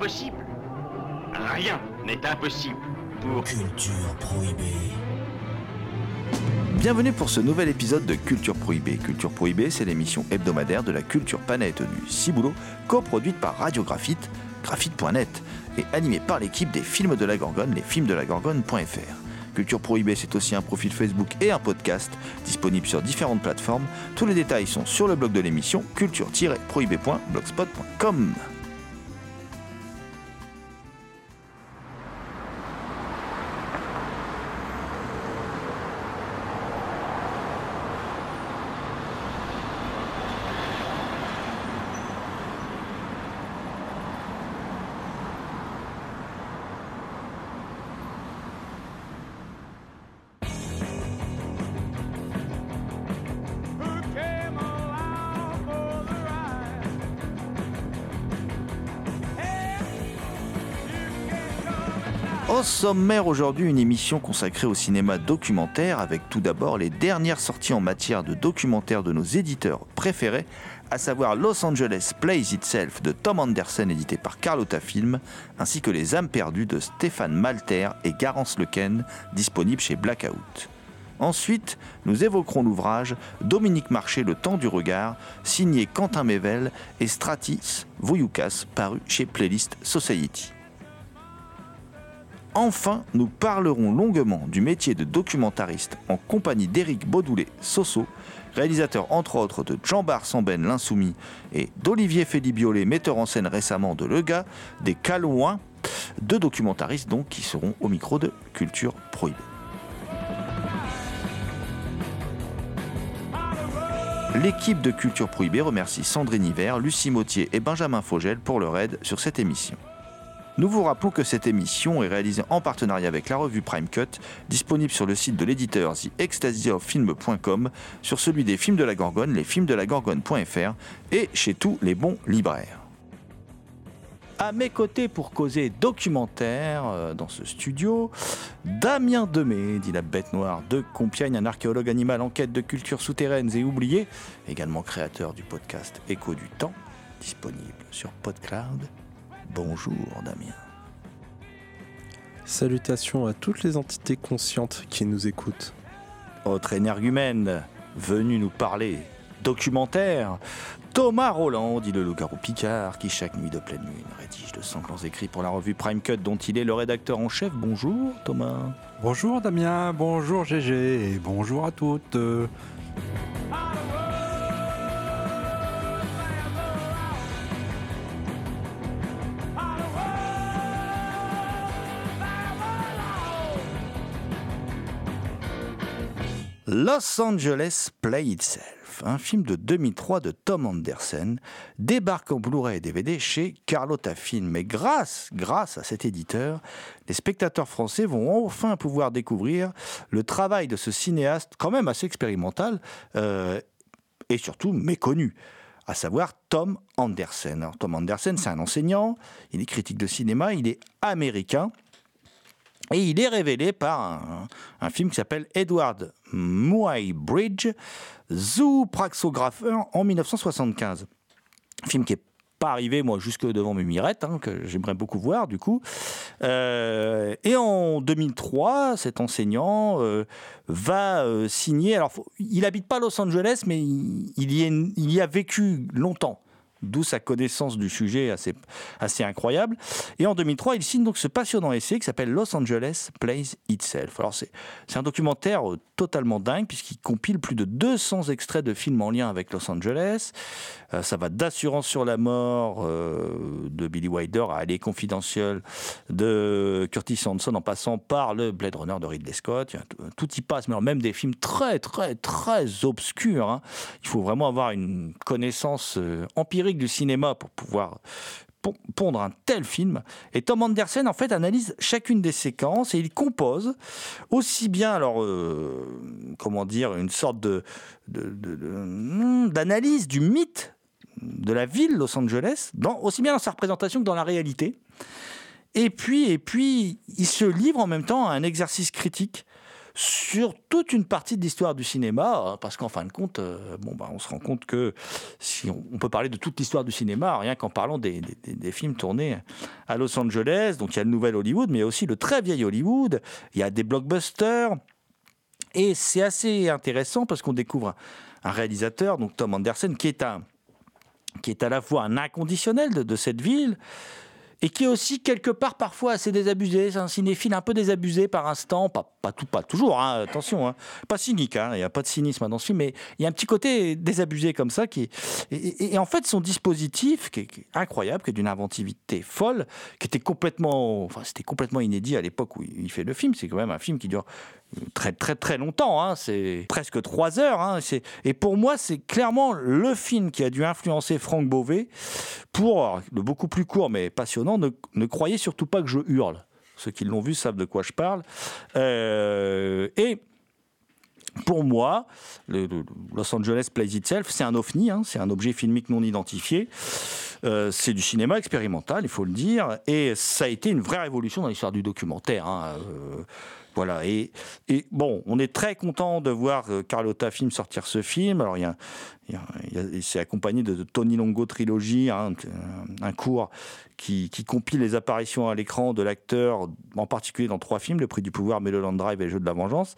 Rien n'est impossible pour... Culture prohibée. Bienvenue pour ce nouvel épisode de Culture Prohibée. Culture Prohibée, c'est l'émission hebdomadaire de la culture panette du Ciboulot, coproduite par Radio Graphite, graphite.net, et animée par l'équipe des films de la Gorgone, lesfilmsdelagorgone.fr. Culture Prohibée, c'est aussi un profil Facebook et un podcast disponible sur différentes plateformes. Tous les détails sont sur le blog de l'émission culture-prohibée.blogspot.com. sommaire aujourd'hui, une émission consacrée au cinéma documentaire avec tout d'abord les dernières sorties en matière de documentaire de nos éditeurs préférés, à savoir Los Angeles Plays Itself de Tom Anderson édité par Carlotta Film, ainsi que Les âmes perdues de Stéphane Malter et Garance Lequen disponibles chez Blackout. Ensuite, nous évoquerons l'ouvrage Dominique Marché, Le temps du regard, signé Quentin Mével et Stratis Voyoukas, paru chez Playlist Society. Enfin, nous parlerons longuement du métier de documentariste en compagnie d'Éric Baudoulet-Soso, réalisateur entre autres de Jean-Bar Samben l'Insoumis et d'Olivier Félibiolet, metteur en scène récemment de Le Gars, des Calouins, deux documentaristes donc qui seront au micro de Culture Prohibée. L'équipe de Culture Prohibée remercie Sandrine Hiver, Lucie Mautier et Benjamin Fogel pour leur aide sur cette émission. Nous vous rappelons que cette émission est réalisée en partenariat avec la revue Prime Cut, disponible sur le site de l'éditeur TheExtasyOfFilm.com, sur celui des films de la Gorgone, lesfilmsdelagorgone.fr et chez tous les bons libraires. À mes côtés pour causer documentaire euh, dans ce studio, Damien Demey, dit la bête noire de Compiègne, un archéologue animal en quête de cultures souterraines et oubliées, également créateur du podcast Écho du Temps, disponible sur PodCloud. Bonjour Damien. Salutations à toutes les entités conscientes qui nous écoutent. Autre énergumène, venu nous parler documentaire, Thomas Roland, dit le loup-garou Picard, qui chaque nuit de pleine lune rédige de sanglants écrits pour la revue Prime Cut dont il est le rédacteur en chef. Bonjour Thomas. Bonjour Damien, bonjour GG et bonjour à toutes. Los Angeles Play Itself, un film de 2003 de Tom Anderson, débarque en Blu-ray et DVD chez Carlotta Film. Et grâce, à cet éditeur, les spectateurs français vont enfin pouvoir découvrir le travail de ce cinéaste quand même assez expérimental euh, et surtout méconnu à savoir Tom Anderson. Tom Anderson, c'est un enseignant, il est critique de cinéma, il est américain. Et il est révélé par un film qui s'appelle Edward Muay Bridge, zoopraxographeur en 1975. Un film qui est pas arrivé moi jusque devant mes mirettes, hein, que j'aimerais beaucoup voir du coup. Euh, et en 2003, cet enseignant euh, va euh, signer. Alors, il habite pas Los Angeles, mais il y a vécu longtemps. D'où sa connaissance du sujet assez, incroyable. Et en 2003, il signe donc ce passionnant essai qui s'appelle Los Angeles Plays Itself. Alors c'est un documentaire euh, totalement dingue puisqu'il compile plus de 200 extraits de films en lien avec Los Angeles. Euh, ça va d'Assurance sur la mort euh, de Billy Wilder à Aller confidentiel de Curtis Hanson en passant par le Blade Runner de Ridley Scott. Tout y passe, mais même des films très très très obscurs. Hein. Il faut vraiment avoir une connaissance empirique du cinéma pour pouvoir pondre un tel film. Et Tom Anderson, en fait, analyse chacune des séquences et il compose aussi bien, alors, euh, comment dire, une sorte hmm, d'analyse du mythe de la ville Los Angeles, dans, aussi bien dans sa représentation que dans la réalité. Et puis, et puis, il se livre en même temps à un exercice critique sur toute une partie de l'histoire du cinéma, hein, parce qu'en fin de compte, euh, bon, bah, on se rend compte que si on, peut parler de toute l'histoire du cinéma, rien qu'en parlant des, films tournés à Los Angeles, donc il y a le nouvel Hollywood, mais aussi le très vieil Hollywood, il y a des blockbusters, et c'est assez intéressant parce qu'on découvre un, réalisateur, donc Tom Anderson, qui est un qui est à la fois un inconditionnel de cette ville, et qui est aussi quelque part parfois assez désabusé. C'est un cinéphile un peu désabusé par instant, pas, tout, pas toujours, hein, attention, hein. pas cynique, hein, il n'y a pas de cynisme dans ce film, mais il y a un petit côté désabusé comme ça. Qui et, en fait, son dispositif, qui est, incroyable, qui est d'une inventivité folle, qui était complètement, enfin, complètement inédit à l'époque où il fait le film, c'est quand même un film qui dure très très très longtemps, hein, c'est presque trois heures. Hein, et pour moi, c'est clairement le film qui a dû influencer Franck Beauvais pour, le beaucoup plus court mais passionnant, ne, croyez surtout pas que je hurle. Ceux qui l'ont vu savent de quoi je parle. Euh, et pour moi, le, Los Angeles Plays Itself, c'est un ovni, hein, c'est un objet filmique non identifié. Euh, c'est du cinéma expérimental, il faut le dire, et ça a été une vraie révolution dans l'histoire du documentaire. Euh, voilà. Et, bon, on est très content de voir euh, Carlotta Film sortir ce film. Alors, c'est accompagné de, Tony Longo Trilogy, hein, un cours qui, compile les apparitions à l'écran de l'acteur, en particulier dans trois films, Le Prix du Pouvoir, Melody Drive et Le Jeu de la Vengeance.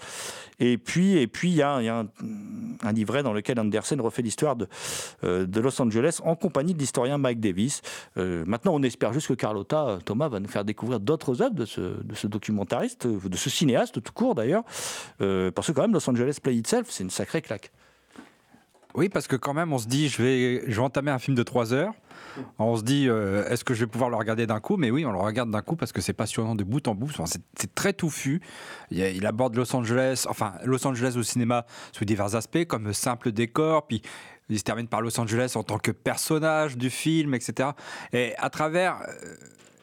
Et puis, et puis il y a, un, livret dans lequel Anderson refait l'histoire de, euh, de Los Angeles en compagnie de l'historien Mike Davis. Euh, maintenant, on espère juste que Carlotta, Thomas, va nous faire découvrir d'autres œuvres de ce, de documentariste, de ce cinéaste tout court d'ailleurs, euh, parce que quand même Los Angeles Play Itself, c'est une sacrée claque. Oui, parce que quand même, on se dit, je vais, je vais entamer un film de 3 heures. On se dit, euh, est-ce que je vais pouvoir le regarder d'un coup? Mais oui, on le regarde d'un coup parce que c'est passionnant de bout en bout. c'est très touffu. Il, aborde Los Angeles, enfin Los Angeles au cinéma sous divers aspects, comme simple décor, puis il se termine par Los Angeles en tant que personnage du film, etc. Et à travers euh,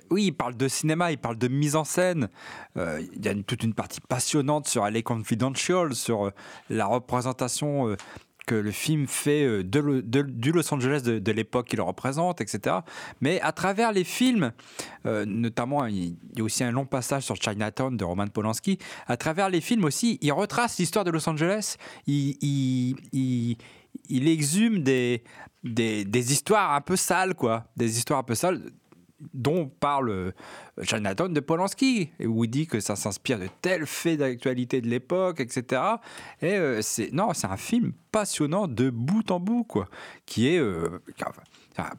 oui, il parle de cinéma, il parle de mise en scène. Euh, il y a toute une partie passionnante sur LA Confidential, sur la représentation que le film fait euh, de, du Los Angeles de, l'époque qu'il représente, etc. Mais à travers les films, euh, notamment, il y a aussi un long passage sur Chinatown de Roman Polanski. À travers les films aussi, il retrace l'histoire de Los Angeles. Il, exhume des, des, histoires un peu sales, quoi. Des histoires un peu sales dont parle euh, Jonathan de Polanski, où il dit que ça s'inspire de tels faits d'actualité de l'époque, etc. Et euh, c'est non, c'est un film passionnant de bout en bout, quoi, qui est euh,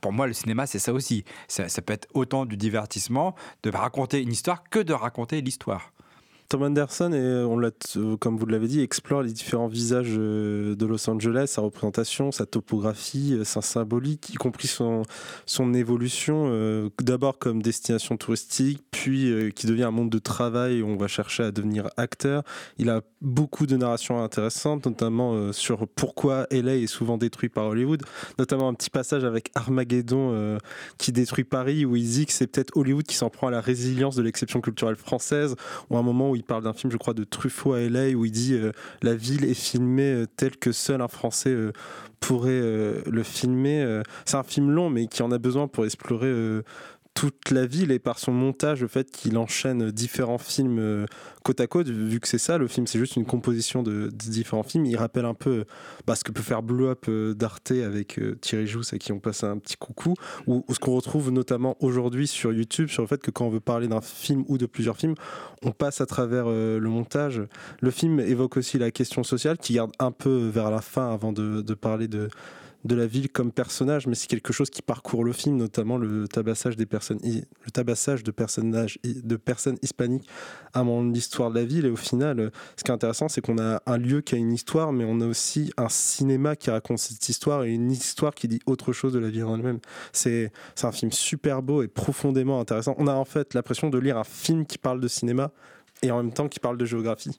pour moi, le cinéma, c'est ça aussi. Ça, ça, peut être autant du divertissement, de raconter une histoire, que de raconter l'histoire. Tom Anderson, et euh, on euh, comme vous l'avez dit, explore les différents visages euh, de Los Angeles, sa représentation, sa topographie, sa symbolique, y compris son, son évolution, d'abord comme destination touristique, puis qui devient un monde de travail où on va chercher à devenir acteur. Il a beaucoup de narrations intéressantes, notamment sur pourquoi LA est souvent détruit par Hollywood, notamment un petit passage avec Armageddon qui détruit Paris, où il dit que c'est peut-être Hollywood qui s'en prend à la résilience de l'exception culturelle française, ou un moment où il parle d'un film, je crois, de Truffaut à LA, où il dit euh, la ville est filmée euh, telle que seul un Français euh, pourrait le filmer. c'est un film long, mais qui en a besoin pour explorer toute la ville et par son montage, le fait qu'il enchaîne différents films euh, côte à côte, vu que c'est ça, le film c'est juste une composition de, différents films, il rappelle un peu bah, ce que peut faire Blue Up euh, d'Arte avec euh, Thierry Jousse à qui on passe un petit coucou, ou, ce qu'on retrouve notamment aujourd'hui sur YouTube, sur le fait que quand on veut parler d'un film ou de plusieurs films, on passe à travers le montage. Le film évoque aussi la question sociale qui garde un peu vers la fin avant de parler de de la ville comme personnage, mais c'est quelque chose qui parcourt le film, notamment le tabassage des personnes, le tabassage de personnages, de personnes hispaniques à l'histoire de la ville. Et au final, ce qui est intéressant, c'est qu'on a un lieu qui a une histoire, mais on a aussi un cinéma qui raconte cette histoire et une histoire qui dit autre chose de la ville en elle-même. C'est un film super beau et profondément intéressant. On a en fait l'impression de lire un film qui parle de cinéma et en même temps qui parle de géographie.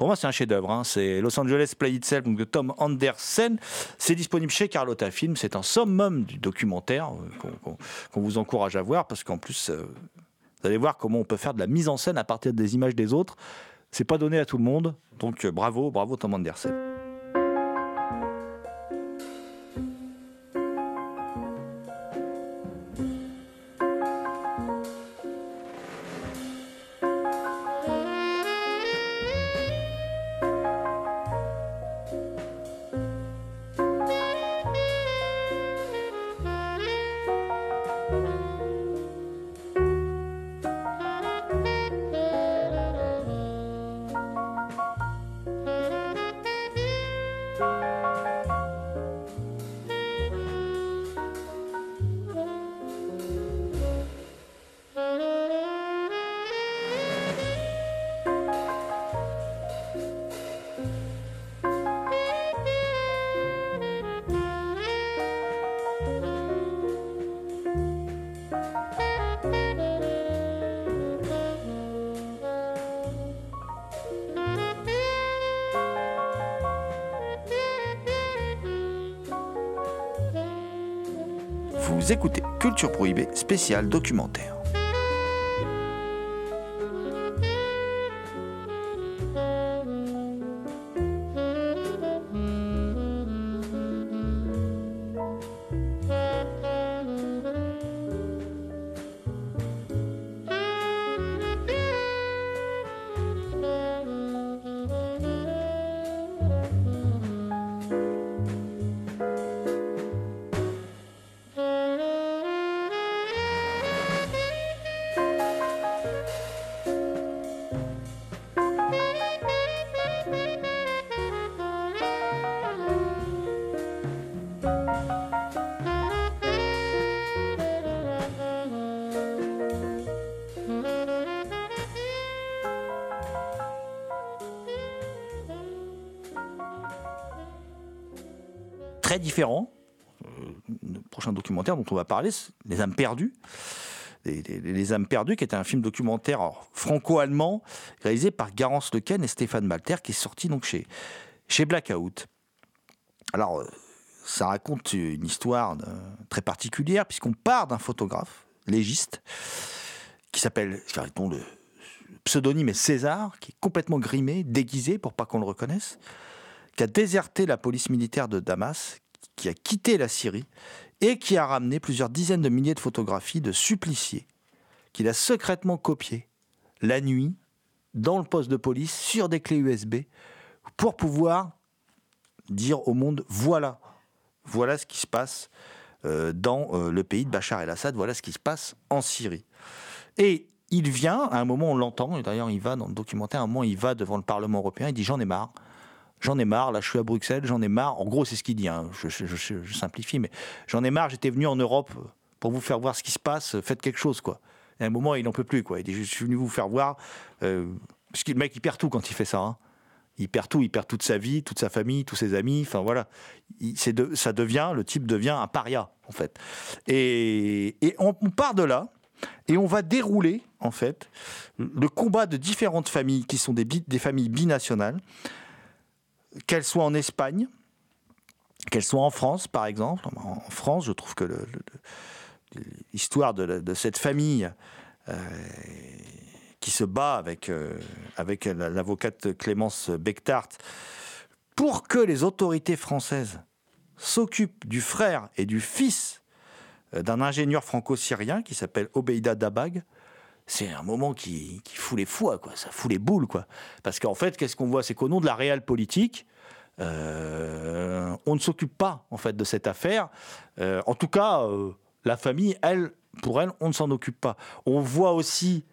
Pour moi, c'est un chef-d'œuvre. Hein. C'est Los Angeles Play Itself de Tom Anderson. C'est disponible chez Carlotta Film. C'est un summum du documentaire euh, qu'on vous encourage à voir parce qu'en plus, euh, vous allez voir comment on peut faire de la mise en scène à partir des images des autres. C'est pas donné à tout le monde. Donc euh, bravo, bravo Tom Anderson. Écoutez Culture Prohibée spécial documentaire. Dont on va parler, Les âmes perdues. Les, âmes perdues, qui était un film documentaire franco-allemand réalisé par Garance Lequen et Stéphane Malter, qui est sorti donc chez, chez Blackout. Alors, euh, ça raconte une histoire très particulière, puisqu'on part d'un photographe légiste qui s'appelle, dont le pseudonyme est César, qui est complètement grimé, déguisé pour pas qu'on le reconnaisse, qui a déserté la police militaire de Damas, qui a quitté la Syrie et qui a ramené plusieurs dizaines de milliers de photographies de suppliciés qu'il a secrètement copiées la nuit dans le poste de police sur des clés USB pour pouvoir dire au monde voilà, voilà ce qui se passe euh, dans euh, le pays de Bachar el-Assad, voilà ce qui se passe en Syrie. Et il vient, à un moment on l'entend, et d'ailleurs il va dans le documentaire, à un moment il va devant le Parlement européen, il dit j'en ai marre, j'en ai marre, là je suis à Bruxelles, j'en ai marre. En gros, c'est ce qu'il dit, hein. je, simplifie, mais j'en ai marre, j'étais venu en Europe pour vous faire voir ce qui se passe, faites quelque chose, quoi. Et à un moment, il n'en peut plus, quoi. Il dit, je suis venu vous faire voir. Euh, parce que le mec, il perd tout quand il fait ça. Hein. Il perd tout, il perd toute sa vie, toute sa famille, tous ses amis, enfin voilà. ça devient, le type devient un paria, en fait. Et, on, part de là, et on va dérouler, en fait, le combat de différentes familles qui sont des, des familles binationales, qu'elle soit en Espagne, qu'elle soit en France, par exemple. En France, je trouve que l'histoire de, cette famille euh, qui se bat avec, euh, l'avocate Clémence Bechtart pour que les autorités françaises s'occupent du frère et du fils euh, d'un ingénieur franco-syrien qui s'appelle Obeida Dabag, c'est un moment qui, fout les foies, quoi. Ça fout les boules, quoi. Parce qu'en fait, qu'est-ce qu'on voit? C'est qu'au nom de la réelle politique, euh, on ne s'occupe pas, en fait, de cette affaire. Euh, en tout cas, euh, la famille, elle, pour elle, on ne s'en occupe pas. On voit aussi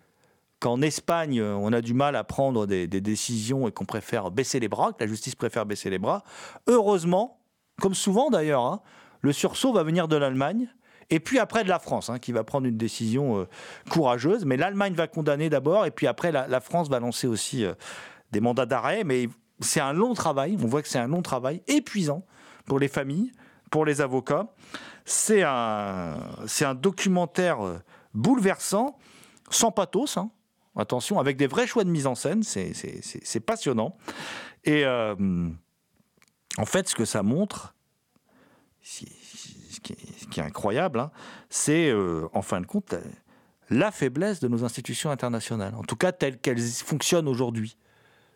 qu'en Espagne, on a du mal à prendre des, décisions et qu'on préfère baisser les bras, que la justice préfère baisser les bras. Heureusement, comme souvent d'ailleurs, hein, le sursaut va venir de l'Allemagne. Et puis après de la France, hein, qui va prendre une décision euh, courageuse. Mais l'Allemagne va condamner d'abord, et puis après la, France va lancer aussi euh, des mandats d'arrêt. Mais c'est un long travail. On voit que c'est un long travail épuisant pour les familles, pour les avocats. C'est un, documentaire euh, bouleversant, sans pathos. hein. Attention, avec des vrais choix de mise en scène. C'est, passionnant. Et en fait, ce que ça montre, ce qui est, incroyable, hein, c'est euh, en fin de compte la, la faiblesse de nos institutions internationales, en tout cas telles qu'elles fonctionnent aujourd'hui.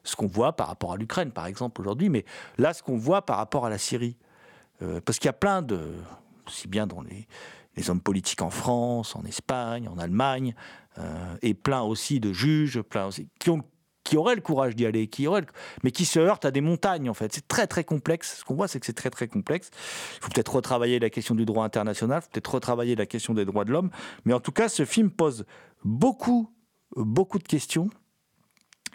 Ce qu'on voit par rapport à l'Ukraine, par exemple, aujourd'hui, mais là, ce qu'on voit par rapport à la Syrie. Euh, parce qu'il y a plein de, aussi bien dans les, hommes politiques en France, en Espagne, en Allemagne, euh, et plein aussi de juges, plein aussi, qui, ont, qui auraient le courage d'y aller, qui auraient le- mais qui se heurtent à des montagnes en fait. C'est très très complexe. Ce qu'on voit, c'est que c'est très très complexe. Il faut peut-être retravailler la question du droit international, il faut peut-être retravailler la question des droits de l'homme. Mais en tout cas, ce film pose beaucoup, beaucoup de questions.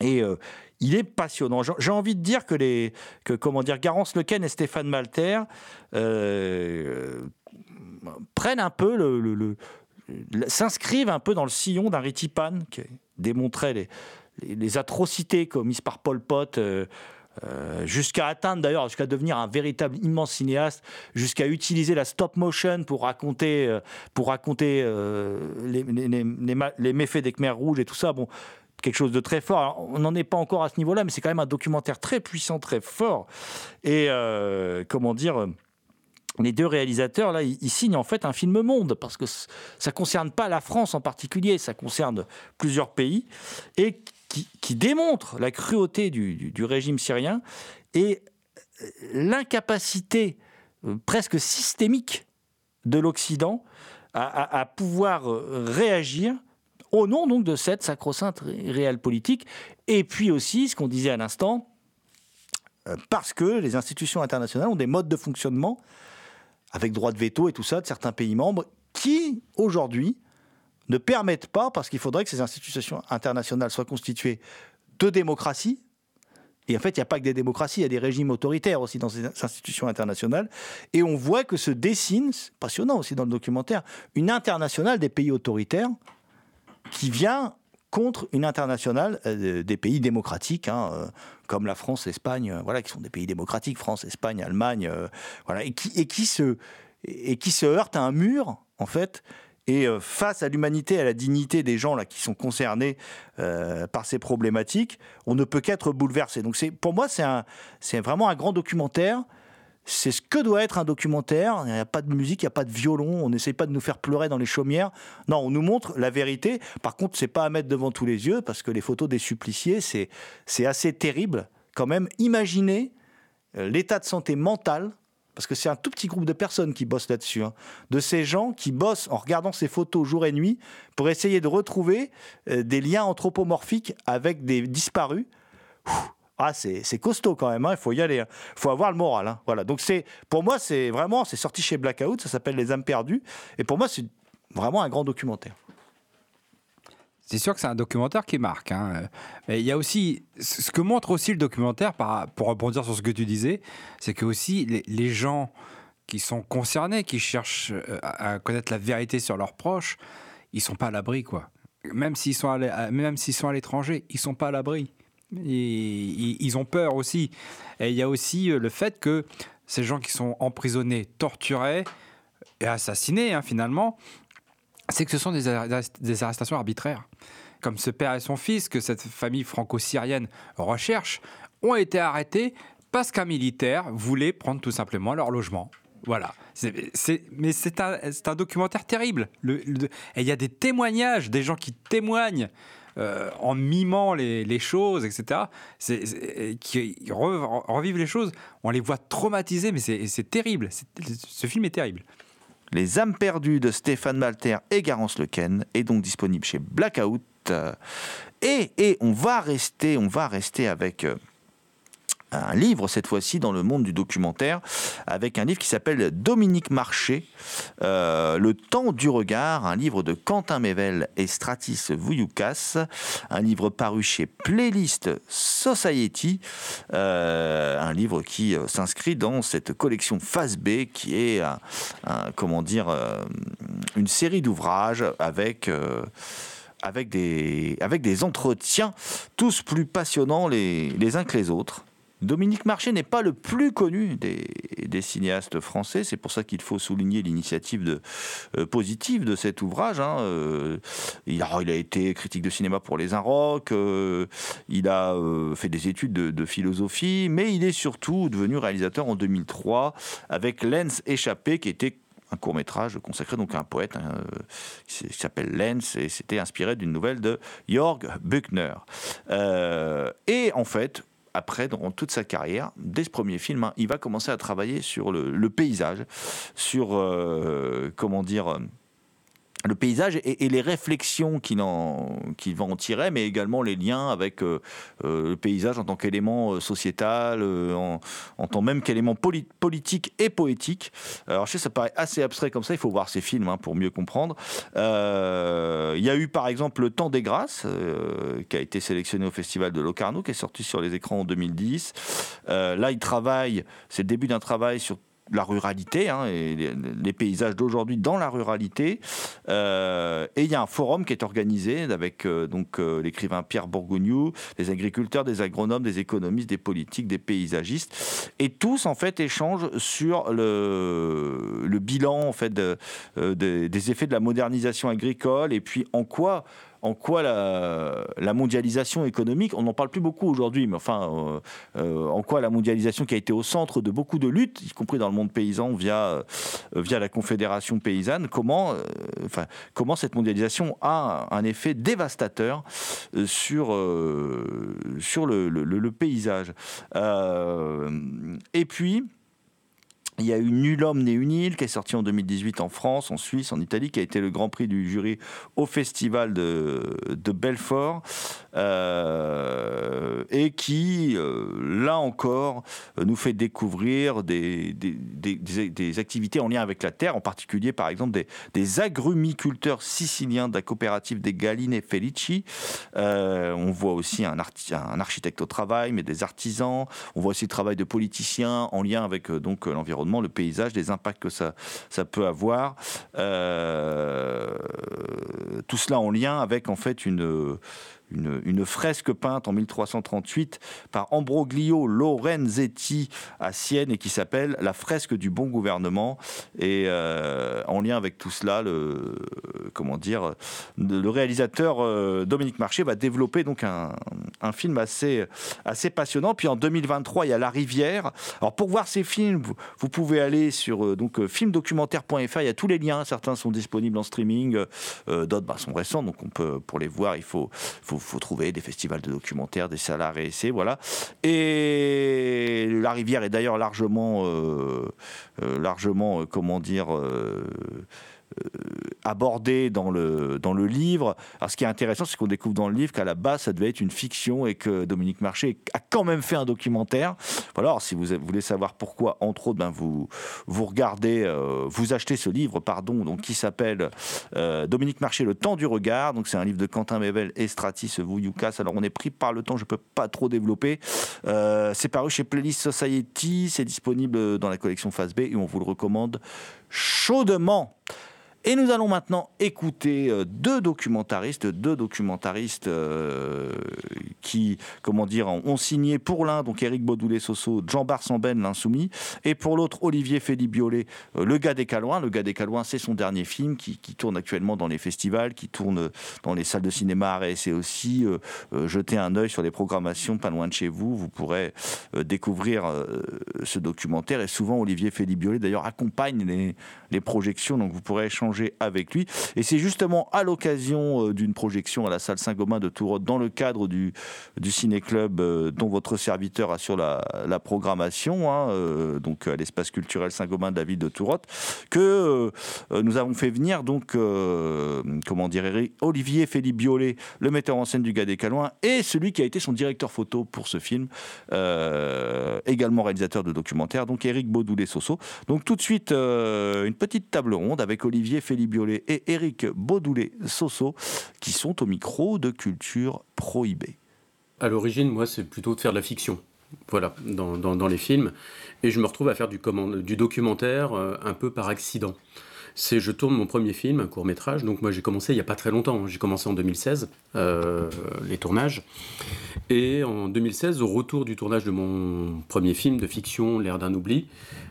Et euh, il est passionnant. J'ai envie de dire que les, que comment dire, Garance Lequen et Stéphane Malter euh, prennent un peu le- s'inscrivent un peu dans le sillon d'un Ritipan qui démontrait les, les, atrocités commises par Pol Pot. euh, euh, jusqu'à atteindre d'ailleurs, jusqu'à devenir un véritable immense cinéaste, jusqu'à utiliser la stop motion pour raconter, euh, pour raconter les, les- méfaits des Khmers rouges et tout ça. Bon, quelque chose de très fort. On n'en est pas encore à ce niveau-là, mais c'est quand même un documentaire très puissant, très fort. Et comment dire les deux réalisateurs, là, ils, signent en fait un film monde, parce que ça ne concerne pas la France en particulier, ça concerne plusieurs pays, et qui, démontre la cruauté du, régime syrien et euh, l'incapacité euh, presque systémique de l'Occident à, pouvoir euh, réagir au nom donc de cette sacro-sainte ré- réelle politique, et puis aussi, ce qu'on disait à l'instant, parce que les institutions internationales ont des modes de fonctionnement avec droit de veto et tout ça de certains pays membres qui, aujourd'hui, ne permettent pas, parce qu'il faudrait que ces institutions internationales soient constituées de démocratie. Et en fait, il n'y a pas que des démocraties, il y a des régimes autoritaires aussi dans ces institutions internationales. Et on voit que se dessine, passionnant aussi dans le documentaire, une internationale des pays autoritaires qui vient contre une internationale euh, des pays démocratiques, hein, euh, comme la France, l'Espagne, euh, voilà, qui sont des pays démocratiques, France, Espagne, Allemagne, voilà, et qui, se et qui se heurtent à un mur, en fait. Et euh, face à l'humanité, à la dignité des gens là qui sont concernés euh, par ces problématiques, on ne peut qu'être bouleversé. Donc c'est pour moi c'est vraiment un grand documentaire. C'est ce que doit être un documentaire. Il n'y a pas de musique, il n'y a pas de violon. On n'essaye pas de nous faire pleurer dans les chaumières. Non, on nous montre la vérité. Par contre, c'est pas à mettre devant tous les yeux parce que les photos des suppliciés, c'est c'est assez terrible quand même. Imaginez euh, l'état de santé mentale parce que c'est un tout petit groupe de personnes qui bossent là-dessus, hein, de ces gens qui bossent en regardant ces photos jour et nuit pour essayer de retrouver euh, des liens anthropomorphiques avec des disparus. Ah, c'est costaud quand même, hein, il faut y aller, il faut avoir le moral. hein, Voilà. Donc c'est, pour moi, c'est vraiment, c'est sorti chez Blackout, ça s'appelle Les âmes perdues, et pour moi, c'est vraiment un grand documentaire. C'est sûr que c'est un documentaire qui marque. hein. Mais il y a aussi ce que montre aussi le documentaire, pour rebondir sur ce que tu disais, c'est que aussi les, gens qui sont concernés, qui cherchent euh, à connaître la vérité sur leurs proches, ils sont pas à l'abri, quoi. Même s'ils sont à même s'ils sont à l'étranger, ils sont pas à l'abri. Ils, ils ont peur aussi. Et il y a aussi euh, le fait que ces gens qui sont emprisonnés, torturés et assassinés, hein, finalement, c'est que ce sont des, arrest- des arrestations arbitraires. Comme ce père et son fils, que cette famille franco-syrienne recherche, ont été arrêtés parce qu'un militaire voulait prendre tout simplement leur logement. Voilà. Mais c'est un, documentaire terrible. Le- le- et il y a des témoignages, des gens qui témoignent euh, en mimant les, choses, etc., qui re- revivent les choses. On les voit traumatisés, mais c'est terrible. Ce film est terrible. Les âmes perdues de Stéphane Malter et Garance Lequen est donc disponible chez Blackout. Euh, Et, et on va rester, on va rester avec, euh, un livre cette fois-ci dans le monde du documentaire avec un livre qui s'appelle Dominique Marché, euh, Le temps du regard, un livre de Quentin Mével et Stratis Vouyoukas, un livre paru chez Playlist Society, euh, un livre qui euh, s'inscrit dans cette collection Phase B qui est comment dire une série d'ouvrages avec des, entretiens tous plus passionnants les uns que les autres. Dominique Marché n'est pas le plus connu des, cinéastes français. C'est pour ça qu'il faut souligner l'initiative euh, positive de cet ouvrage. Hein. Euh, il, a, été critique de cinéma pour Les Inrocks. Euh, il a fait des études de, philosophie, mais il est surtout devenu réalisateur en 2003 avec Lens Échappé, qui était un court métrage consacré donc à un poète hein, qui s'appelle Lenz et c'était inspiré d'une nouvelle de Jörg Buchner. et en fait, après, dans toute sa carrière, dès ce premier film, hein, il va commencer à travailler sur le, paysage, sur, euh, comment dire, euh, le paysage et, les réflexions qu'il va en tirer, mais également les liens avec euh, le paysage en tant qu'élément sociétal, en, tant même qu'élément politique et poétique. Alors je sais, ça paraît assez abstrait comme ça, il faut voir ces films hein, pour mieux comprendre. Il y a eu par exemple Le Temps des Grâces, qui a été sélectionné au Festival de Locarno, qui est sorti sur les écrans en 2010. Euh, là, il travaille, c'est le début d'un travail sur la ruralité hein, et les, paysages d'aujourd'hui dans la ruralité. Euh, et il y a un forum qui est organisé avec euh, donc l'écrivain Pierre Bourgougnou, des agriculteurs, des agronomes, des économistes, des politiques, des paysagistes, et tous en fait échangent sur le, le bilan en fait des effets de la modernisation agricole et puis en quoi en quoi la, mondialisation économique, on n'en parle plus beaucoup aujourd'hui, mais enfin, euh, euh, en quoi la mondialisation qui a été au centre de beaucoup de luttes, y compris dans le monde paysan via, euh, la Confédération paysanne, comment, enfin, comment cette mondialisation a un effet dévastateur sur, sur le, le paysage. et puis, il y a eu Nul homme n'est une île qui est sorti en 2018 en France, en Suisse, en Italie, qui a été le grand prix du jury au festival de Belfort euh, et qui, euh, là encore, nous fait découvrir des, activités en lien avec la terre, en particulier par exemple des, agrumiculteurs siciliens de la coopérative des Galline Felici. Euh, on voit aussi un, architecte au travail, mais des artisans. On voit aussi le travail de politiciens en lien avec donc l'environnement le paysage, les impacts que ça, peut avoir. Tout cela en lien avec en fait une une, fresque peinte en 1338 par Ambroglio Lorenzetti à Sienne et qui s'appelle La fresque du bon gouvernement. Et euh, en lien avec tout cela, le, comment dire, le réalisateur euh, Dominique Marché va développer donc un, film assez, assez passionnant. Puis en 2023, il y a La Rivière. Alors pour voir ces films, vous, pouvez aller sur euh, donc filmdocumentaire.fr. Il y a tous les liens. Certains sont disponibles en streaming, d'autres bah, sont récents. Donc on peut pour les voir, il faut faut, trouver des festivals de documentaires, des salles et essais, voilà. Et la rivière est d'ailleurs largement, euh, euh, largement, euh, comment dire abordé dans le, dans le livre. Alors, ce qui est intéressant, c'est qu'on découvre dans le livre qu'à la base, ça devait être une fiction et que Dominique Marché a quand même fait un documentaire. Alors, si vous voulez savoir pourquoi, entre autres, ben, vous, vous regardez, euh, vous achetez ce livre, pardon, donc, qui s'appelle euh, Dominique Marché, Le temps du regard. Donc, c'est un livre de Quentin Mével et Stratis Vouyoukas. Alors, on est pris par le temps, je ne peux pas trop développer. c'est paru chez Playlist Society, c'est disponible dans la collection Phase B et on vous le recommande chaudement. Et nous allons maintenant écouter euh, deux documentaristes, deux documentaristes euh, qui, comment dire, ont signé pour l'un, donc Eric Baudoulet-Soso, Jean Barsamben, l'insoumis, et pour l'autre, Olivier Félix-Biolay, euh, Le gars des Calouins. Le gars des Calouins, c'est son dernier film qui, tourne actuellement dans les festivals, qui tourne dans les salles de cinéma et aussi jeter un œil sur les programmations pas loin de chez vous. Vous pourrez découvrir ce documentaire et souvent Olivier Félix-Biolay d'ailleurs accompagne les projections, donc vous pourrez échanger avec lui. Et c'est justement à l'occasion d'une projection à la salle Saint-Gobain de Tourot, dans le cadre du, du ciné-club dont votre serviteur assure la, la programmation, hein, donc à l'espace culturel Saint-Gobain de la ville de Tourot, que nous avons fait venir donc, comment dire, Olivier Philippe Biolay, le metteur en scène du Calouins, et celui qui a été son directeur photo pour ce film, également réalisateur de documentaire, donc Eric Baudoulet-Soso. Donc tout de suite, une petite table ronde avec Olivier Philippe Biolay et Eric Baudoulet-Soso, qui sont au micro de Culture Prohibée. À l'origine, moi, c'est plutôt de faire de la fiction. Voilà, dans, les films. Et je me retrouve à faire du, du documentaire un peu par accident c'est je tourne mon premier film, un court métrage. Donc moi j'ai commencé il n'y a pas très longtemps, j'ai commencé en 2016 euh, les tournages. Et en 2016, au retour du tournage de mon premier film de fiction, L'air d'un oubli,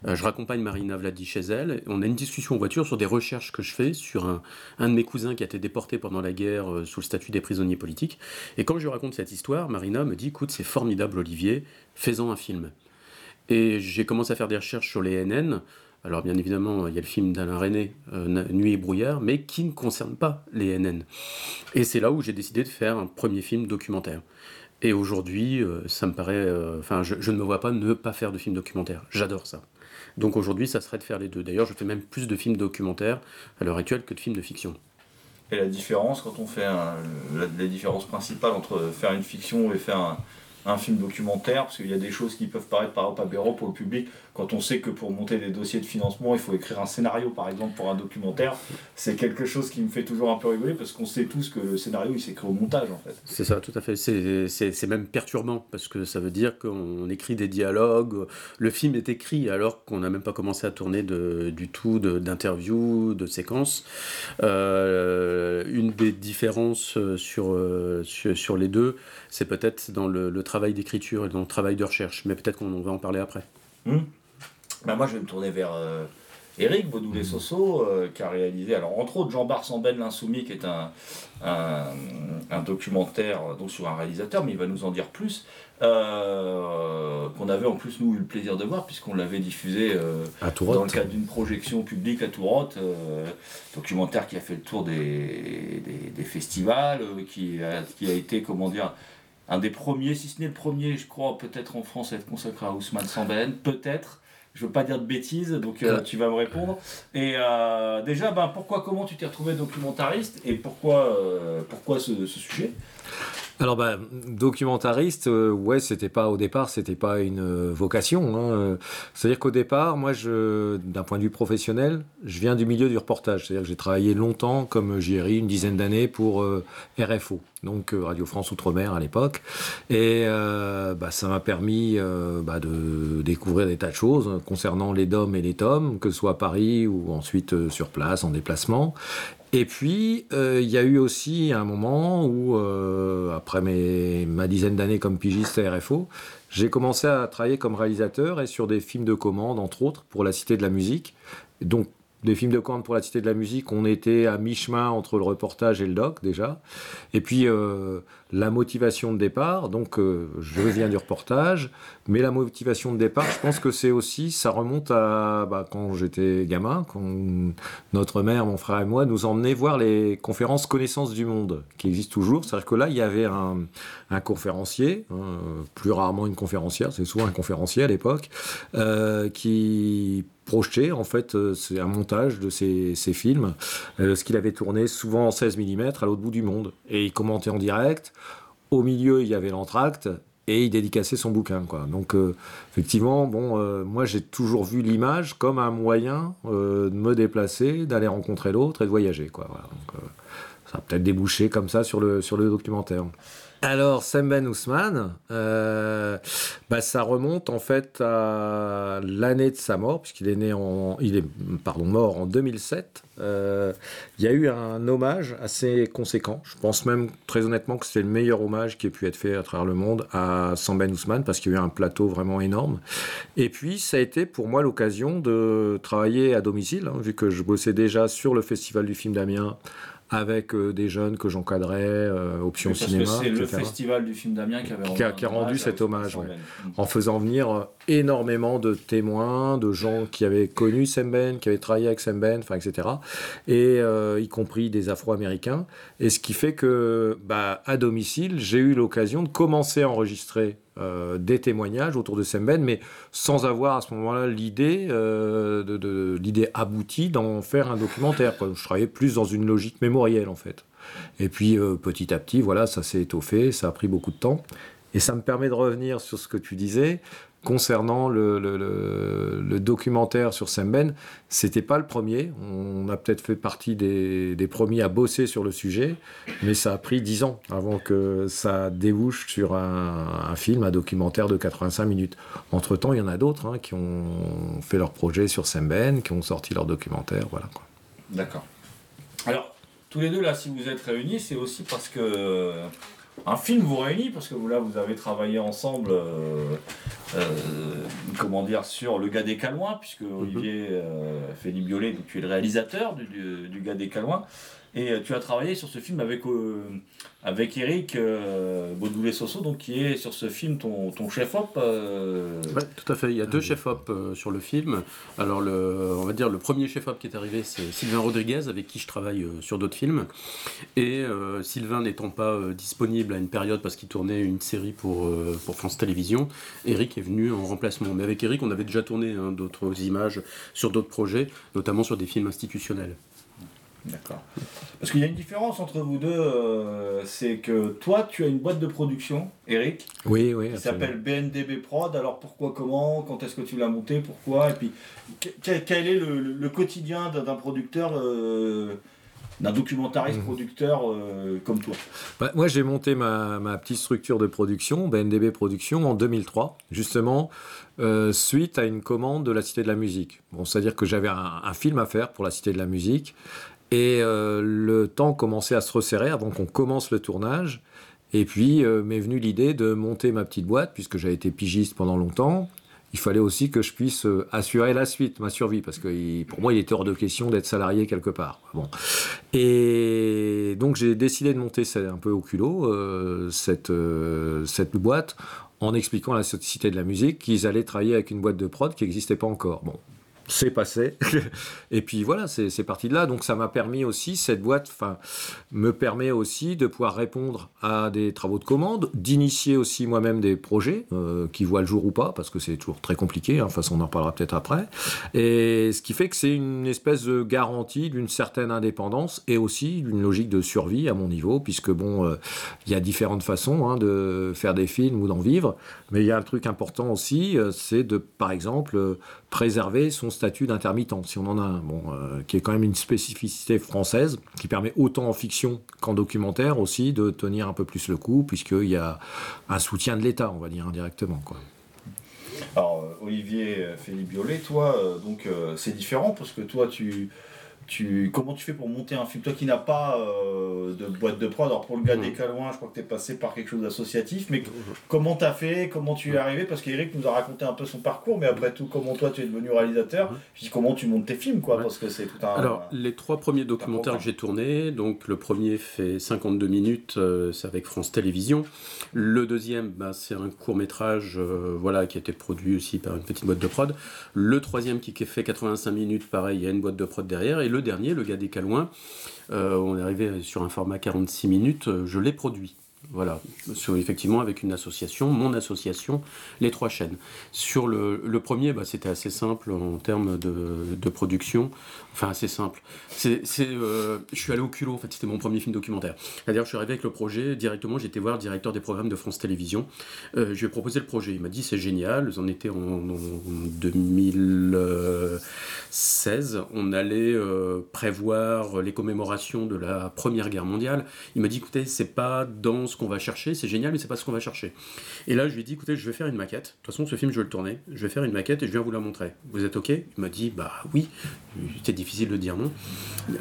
euh, je raccompagne Marina Vladi chez elle. On a une discussion en voiture sur des recherches que je fais sur un, un de mes cousins qui a été déporté pendant la guerre euh, sous le statut des prisonniers politiques. Et quand je raconte cette histoire, Marina me dit écoute, c'est formidable Olivier, fais-en un film. Et j'ai commencé à faire des recherches sur les NN. Alors bien évidemment, il y a le film d'Alain René, euh, Nuit et brouillard, mais qui ne concerne pas les NN. Et c'est là où j'ai décidé de faire un premier film documentaire. Et aujourd'hui, euh, ça me paraît... Euh, enfin, je, ne me vois pas ne pas faire de film documentaire. J'adore ça. Donc aujourd'hui, ça serait de faire les deux. D'ailleurs, je fais même plus de films documentaires à l'heure actuelle que de films de fiction. Et la différence, quand on fait la différence principale entre faire une fiction et faire un, film documentaire, parce qu'il y a des choses qui peuvent paraître par exemple aberrants pour le public, quand on sait que pour monter des dossiers de financement, il faut écrire un scénario par exemple pour un documentaire, c'est quelque chose qui me fait toujours un peu rigoler, parce qu'on sait tous que le scénario il s'écrit au montage en fait. C'est ça, tout à fait. C'est même perturbant, parce que ça veut dire qu'on écrit des dialogues, le film est écrit alors qu'on n'a même pas commencé à tourner de, du tout d'interviews, de, séquences. Euh, une des différences sur, euh, sur, sur les deux, c'est peut-être dans le, travail d'écriture et dans le travail de recherche. Mais peut-être qu'on va en parler après. Hmm. Ben moi, je vais me tourner vers euh, Eric Baudoulet-Soso, euh, qui a réalisé, alors entre autres, Jean Barsamben, l'Insoumis, qui est un, un, documentaire euh, donc, sur un réalisateur, mais il va nous en dire plus. qu'on avait en plus nous eu le plaisir de voir puisqu'on l'avait diffusé dans le cadre d'une projection publique à Tourotte, documentaire qui a fait le tour des, des, festivals, qui, a, qui a été comment dire un des premiers, si ce n'est le premier, je crois, peut-être en France, à être consacré à Ousmane Samben, peut-être. Je veux pas dire de bêtises, donc euh, tu vas me répondre. Et euh, déjà, ben, pourquoi, comment tu t'es retrouvé documentariste et pourquoi, euh, pourquoi ce, ce sujet? Alors bah, documentariste, euh, ouais, c'était pas au départ, c'était pas une euh, vocation. Hein. C'est-à-dire qu'au départ, moi, je, d'un point de vue professionnel, je viens du milieu du reportage. C'est-à-dire que j'ai travaillé longtemps comme JRI, une dizaine d'années pour RFO, donc Radio France Outre-mer à l'époque, et bah, ça m'a permis bah, de découvrir des tas de choses concernant les DOM et les TOM, que ce soit à Paris ou ensuite sur place en déplacement. Et puis, euh, il y a eu aussi un moment où, euh, après mes, ma dizaine d'années comme pigiste à RFO, j'ai commencé à travailler comme réalisateur et sur des films de commande, entre autres, pour la Cité de la Musique. Donc, des films de commande pour la Cité de la Musique, on était à mi-chemin entre le reportage et le doc, déjà. Et puis, euh, la motivation de départ, donc euh, je viens du reportage, mais la motivation de départ, je pense que c'est aussi, ça remonte à bah, quand j'étais gamin, quand notre mère, mon frère et moi nous emmenaient voir les conférences connaissances du monde, qui existent toujours. C'est-à-dire que là, il y avait un, conférencier, hein, plus rarement une conférencière, c'est souvent un conférencier à l'époque, euh, qui projetait en fait euh, c'est un montage de ces, films ce qu'il avait tourné souvent en 16 mm à l'autre bout du monde et il commentait en direct au milieu, il y avait l'entracte et il dédicaçait son bouquin. Quoi. Donc, euh, effectivement, bon, euh, moi j'ai toujours vu l'image comme un moyen euh, de me déplacer, d'aller rencontrer l'autre et de voyager. Quoi. Donc, ça a peut-être débouché comme ça sur le, sur le documentaire. Alors, Semben Ousmane, euh, bah, ça remonte en fait à l'année de sa mort, puisqu'il est né en, il est pardon mort en 2007. Euh, il y a eu un hommage assez conséquent. Je pense même très honnêtement que c'est le meilleur hommage qui ait pu être fait à travers le monde à Semben Ousmane, parce qu'il y a eu un plateau vraiment énorme. Et puis, ça a été pour moi l'occasion de travailler à domicile, hein, vu que je bossais déjà sur le Festival du film d'Amiens avec euh, des jeunes que j'encadrais, euh, Option parce Cinéma, c'est le festival du film d'Amiens qui avait Qui a- rendu qui a un rendu hommage cet hommage, en faisant venir euh, énormément de témoins, de gens qui avaient connu Semben, qui avaient travaillé avec Semben, enfin, etc. Et euh, y compris des Afro-Américains. Et ce qui fait que, bah, à domicile, j'ai eu l'occasion de commencer à enregistrer euh, des témoignages autour de Semben, mais sans avoir à ce moment-là l'idée, euh, de, l'idée aboutie d'en faire un documentaire. Je travaillais plus dans une logique mémorielle, en fait. Et puis, euh, petit à petit, voilà, ça s'est étoffé, ça a pris beaucoup de temps. Et ça me permet de revenir sur ce que tu disais concernant le, le- le- le documentaire sur Semben. C'était pas le premier. On a peut-être fait partie des, des premiers à bosser sur le sujet, mais ça a pris dix ans avant que ça débouche sur un, un film, un documentaire de 85 minutes. Entre-temps, il y en a d'autres hein, qui ont fait leur projet sur Semben, qui ont sorti leur documentaire. Voilà, quoi. D'accord. Alors, tous les deux, là, si vous êtes réunis, c'est aussi parce que euh, un film vous réunit, parce que vous, là, vous avez travaillé ensemble, euh, euh, comment dire, sur Le gars des Calouins, puisque Olivier euh, Philippe donc tu es le réalisateur du, du, du gars des Calouins, et euh, tu as travaillé sur ce film avec, euh, avec Eric euh, Baudoulet-Soso, donc qui est sur ce film ton, ton chef-op. euh, Ouais, tout à fait. Il y a deux chefs-op euh, sur le film. Alors, le, on va dire le premier chef-op qui est arrivé, c'est Sylvain Rodriguez, avec qui je travaille sur d'autres films. Et Sylvain n'étant pas disponible à une période parce qu'il tournait une série pour, pour France Télévisions, Eric est venu en remplacement. Mais avec Eric, on avait déjà tourné hein, d'autres images sur d'autres projets, notamment sur des films institutionnels. D'accord. Parce qu'il y a une différence entre vous deux, euh, c'est que toi, tu as une boîte de production, Eric, Oui, oui. qui s'appelle BNDB Prod. Alors pourquoi, comment, quand est-ce que tu l'as monté, pourquoi Et puis, que- quel, est le, le quotidien d'un producteur, euh, d'un documentariste Mhm. producteur euh, comme toi? Bah, moi, j'ai monté ma, ma petite structure de production, BNDB Productions, en 2003, justement, euh, suite à une commande de la Cité de la Musique. Bon, c'est-à-dire que j'avais un, un film à faire pour la Cité de la Musique, et euh, le temps commençait à se resserrer avant qu'on commence le tournage. Et puis euh, m'est venue l'idée de monter ma petite boîte, puisque j'avais été pigiste pendant longtemps. Il fallait aussi que je puisse euh, assurer la suite, ma survie, parce que pour moi, il était hors de question d'être salarié quelque part. Bon. Et donc j'ai décidé de monter un peu au culot, cette, cette boîte, en expliquant à la Société de la musique qu'ils allaient travailler avec une boîte de prod qui n'existait pas encore. Bon, c'est passé. Et puis voilà, c'est parti de là. Donc ça m'a permis aussi, cette boîte enfin, me permet aussi de pouvoir répondre à des travaux de commande, d'initier aussi moi-même des projets euh, qui voient le jour ou pas, parce que c'est toujours très compliqué. hein. Façon, on en parlera peut-être après. Et ce qui fait que c'est une espèce de garantie d'une certaine indépendance et aussi d'une logique de survie à mon niveau, puisque bon, euh, il y a différentes façons hein, de faire des films ou d'en vivre. Mais il y a un truc important aussi, euh, c'est de, par exemple, préserver son statut d'intermittent, si on en a un, bon, euh, qui est quand même une spécificité française, qui permet autant en fiction qu'en documentaire aussi de tenir un peu plus le coup, puisqu'il y a un soutien de l'État, on va dire indirectement. Alors, euh, Olivier euh, Philippe Biolay, toi, donc c'est différent parce que toi, tu, tu, comment tu fais pour monter un film Toi qui n'as pas euh, de boîte de prod, alors pour le gars des Calouins, je crois que tu es passé par quelque chose d'associatif, mais comment tu as fait Comment tu es arrivé? Parce qu'Eric nous a raconté un peu son parcours, mais après tout, comment toi tu es devenu réalisateur? Puis comment tu montes tes films, quoi, Ouais. parce que c'est tout un. Alors, les trois premiers documentaires que j'ai tournés, donc le premier fait 52 minutes, euh, c'est avec France Télévisions. Le deuxième, bah, c'est un court métrage euh, voilà, qui a été produit aussi par une petite boîte de prod. Le troisième qui fait 85 minutes, pareil, il y a une boîte de prod derrière. Et le dernier, Le gars des Calouins, euh, on est arrivé sur un format 46 minutes, euh, je l'ai produit. Voilà, effectivement avec une association, mon association, les trois chaînes. Sur le, le premier, bah, c'était assez simple en termes de production, enfin assez simple. C'est, c'est, euh, je suis allé au culot, en fait, c'était mon premier film documentaire. C'est-à-dire, je suis arrivé avec le projet, directement, j'étais voir le directeur des programmes de France Télévisions. Euh, je lui ai proposé le projet, il m'a dit c'est génial, on était en, en 2016, on allait euh, prévoir les commémorations de la Première Guerre mondiale. Il m'a dit écoutez, c'est pas dans ce qu'on va chercher, c'est génial, mais c'est pas ce qu'on va chercher. Et là, je lui ai dit écoutez, je vais faire une maquette. De toute façon, ce film, je vais le tourner. Je vais faire une maquette et je viens vous la montrer. Vous êtes OK? Il m'a dit bah oui. C'était difficile de dire non.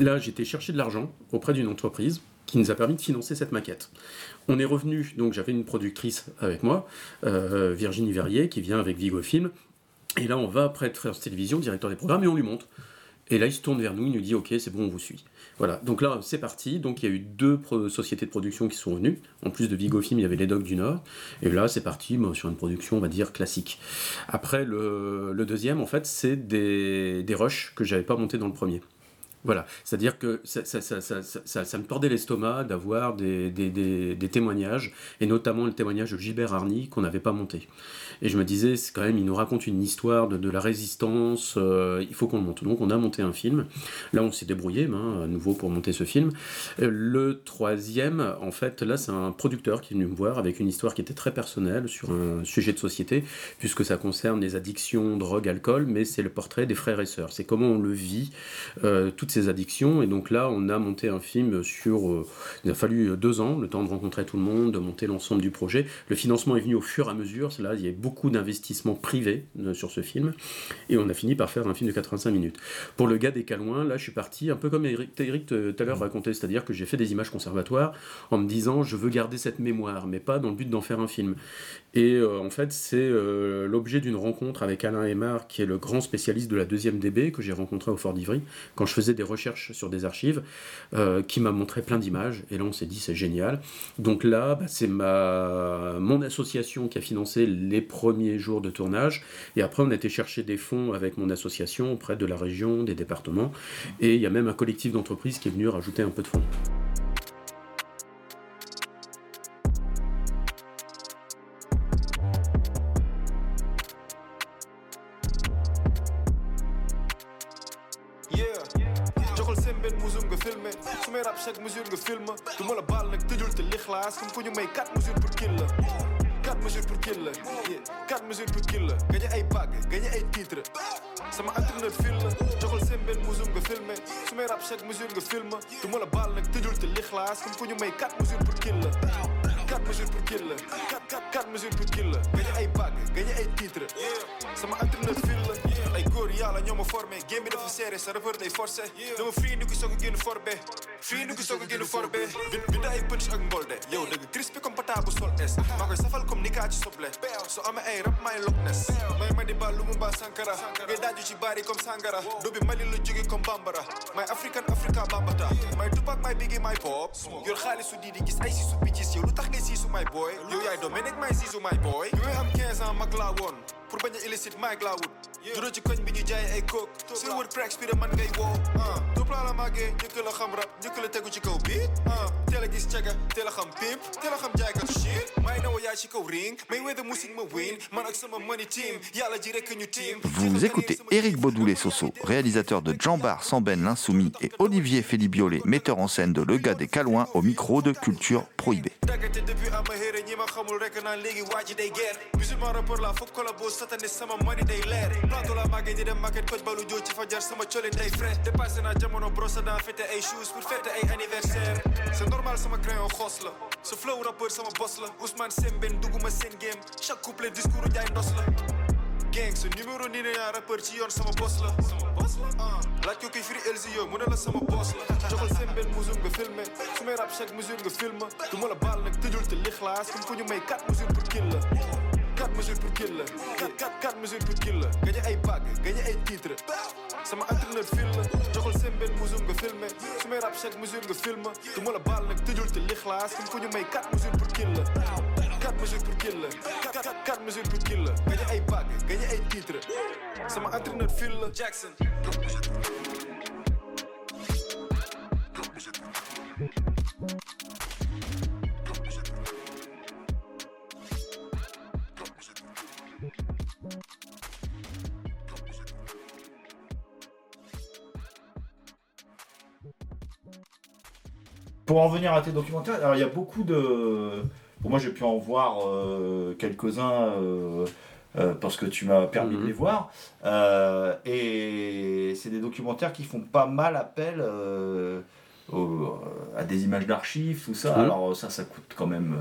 Là, j'étais chercher de l'argent auprès d'une entreprise qui nous a permis de financer cette maquette. On est revenu, donc j'avais une productrice avec moi, euh, Virginie Verrier, qui vient avec Vigo Film. Et là, on va après France Télévisions, directeur des programmes, et on lui montre. Et là, il se tourne vers nous, il nous dit Ok, c'est bon, on vous suit. Voilà, donc là c'est parti. Donc il y a eu deux sociétés de production qui sont venues. En plus de Vigo Film, il y avait les Docs du Nord. Et là c'est parti sur une production, on va dire, classique. Après, le, le deuxième, en fait, c'est des, des rushs que j'avais pas monté dans le premier. Voilà, c'est-à-dire que ça, me tordait l'estomac d'avoir des, témoignages, et notamment le témoignage de Gilbert Harny qu'on n'avait pas monté. Et je me disais, c'est quand même, il nous raconte une histoire de, la résistance, euh, il faut qu'on le monte. Donc on a monté un film. Là, on s'est débrouillé, hein, à nouveau, pour monter ce film. Euh, Le troisième, en fait, là, c'est un producteur qui est venu me voir avec une histoire qui était très personnelle sur un sujet de société, puisque ça concerne les addictions, drogue, alcool, mais c'est le portrait des frères et sœurs. C'est comment on le vit, euh, ces addictions. Et donc là, on a monté un film sur. euh, il a fallu deux ans, le temps de rencontrer tout le monde, de monter l'ensemble du projet. Le financement est venu au fur et à mesure. Là, il y a beaucoup d'investissements privés euh, sur ce film. Et on a fini par faire un film de 85 minutes. Pour le gars des Calouins, là, je suis parti un peu comme Eric, euh, tout à l'heure racontait, c'est-à-dire que j'ai fait des images conservatoires en me disant je veux garder cette mémoire, mais pas dans le but d'en faire un film. Et euh, en fait, c'est euh, l'objet d'une rencontre avec Alain Aymar, qui est le grand spécialiste de la deuxième DB que j'ai rencontré au Fort d'Ivry quand je faisais des recherches sur des archives, euh, qui m'a montré plein d'images. Et là, on s'est dit c'est génial. Donc là, bah, c'est mon association qui a financé les premiers jours de tournage. Et après, on a été chercher des fonds avec mon association auprès de la région, des départements. Et il y a même un collectif d'entreprises qui est venu rajouter un peu de fonds. Ku ñu may 4 mesures pour kill la 4 mesures pour kill la yeah 4 mesures pour kill la gagné ay bague gagné ay titre sama entraîneur fil la joxal seen benn musul nga filmé su may rap chaque mesure nga film du ma la baal nag tëjul te lixlaas comme ku ñu may 4 mesures pour kill la 4 mesures pour kill la 4 4 4 mesures pour kill la gagné ay bague gagné ay titre sama entraîneur fil la ay góor yàlla ñoo ma Geen midden van serie, sarap hoor dat je force Doe een free nuke, sok no in de voorbe Free nuke, sok ik in de voorbe Binda ik punch, ak bolde Yo, nigga crispy, compatabo, sol S Maak een safal, comme ni kaa ci soble so amee rap may Loch Ness. May ma di ba lu mu ba Sankara. Ngay daaju ci baari comme Sangara. Do bi Mali la jóge comme Bambara. May African Africa Bambata. May Tupac may Biggie may Pop. Yor xaalisu di di gis ay siisu bitches yow lu tax ngay siisu my boy. Yow yaay Dominic may siisu my boy. May am 15 ans mag laa woon pour bañ a illicite Mike laa wut juróo ci koñ bi ñu jaay ay coke. Si wër cracks bi de man ngay woo ah tout plat la màggee njëkk la xam rap njëkk la tegu ci kaw beat. Ah teel a gis caga teel a xam pimp teel a xam jaaykatu shit. May na wa yaay ci kaw ring Vous écoutez Éric Baudoulet Soso, réalisateur de Jambar, Samben l'Insoumis et Olivier Félibiolé, metteur en scène de Le Gars des Calouins au micro de Culture Prohibée. Daggate depuis ama xëre ñi ma xamul rekk naan léegi waa ji day guerre musulman rappeur la foog collabo satane sama money day leer plateau la màggee di dem market koj balu joo ci fajar sama colin day frais dépassé naa jamono brosse daan fête ay shoes pour fête ay anniversaire c'est normal sama crayon xoos la sa flow rappeur sama boss la Ousmane Sembène dugguma seen game. Chaque couplet discours jaay ndos la gang sa numéro ni ne yaa rappeur ci yoon sama boss la sama boss la ah laaj ko koy firi Elzi yow mu ne la sama boss la joxal seen benn mesure nga filmé su may rap chaque mesure nga film du ma la baal nag tëjul te lixlaas comme fu ñu may 4 mesures pour kill. La 4 mesures pour kill. La 4 4 4 mesures pour kill. La gagné ay bague gagné ay titre sama entraîneur fil la joxal seen benn mesure nga filmé su may rap chaque mesure nga film du ma la baal nag tëjul te lixlaas comme fu ñu may 4 mesures pour kill. la 4 mesures pour kill. La 4 4 4 mesures pour kill. La gagné ay bague gagné ay titre sama entraîneur fil la Jackson. Pour en venir à tes documentaires, alors il y a beaucoup de. Moi j'ai pu en voir euh, quelques-uns euh, euh, parce que tu m'as permis de Mhm. les voir. Euh, et c'est des documentaires qui font pas mal appel euh, au- à des images d'archives, tout ça. Mhm. Alors ça, ça coûte quand même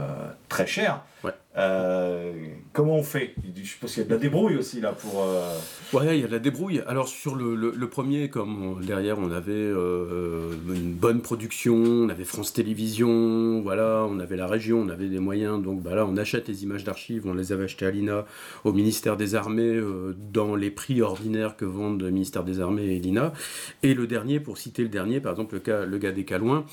très cher. Ouais. Euh, comment on fait? Je suppose qu'il y a de la débrouille aussi là pour. euh, Ouais, il y a de la débrouille. Alors sur le, le- premier, comme derrière on avait euh, une bonne production, on avait France Télévisions, voilà, on avait la région, on avait des moyens, donc bah là on achète les images d'archives, on les avait achetées à l'INA, au ministère des Armées, euh, dans les prix ordinaires que vendent le ministère des Armées et l'INA. Et le dernier, pour citer le dernier, par exemple le, cas, le gars des Calouins,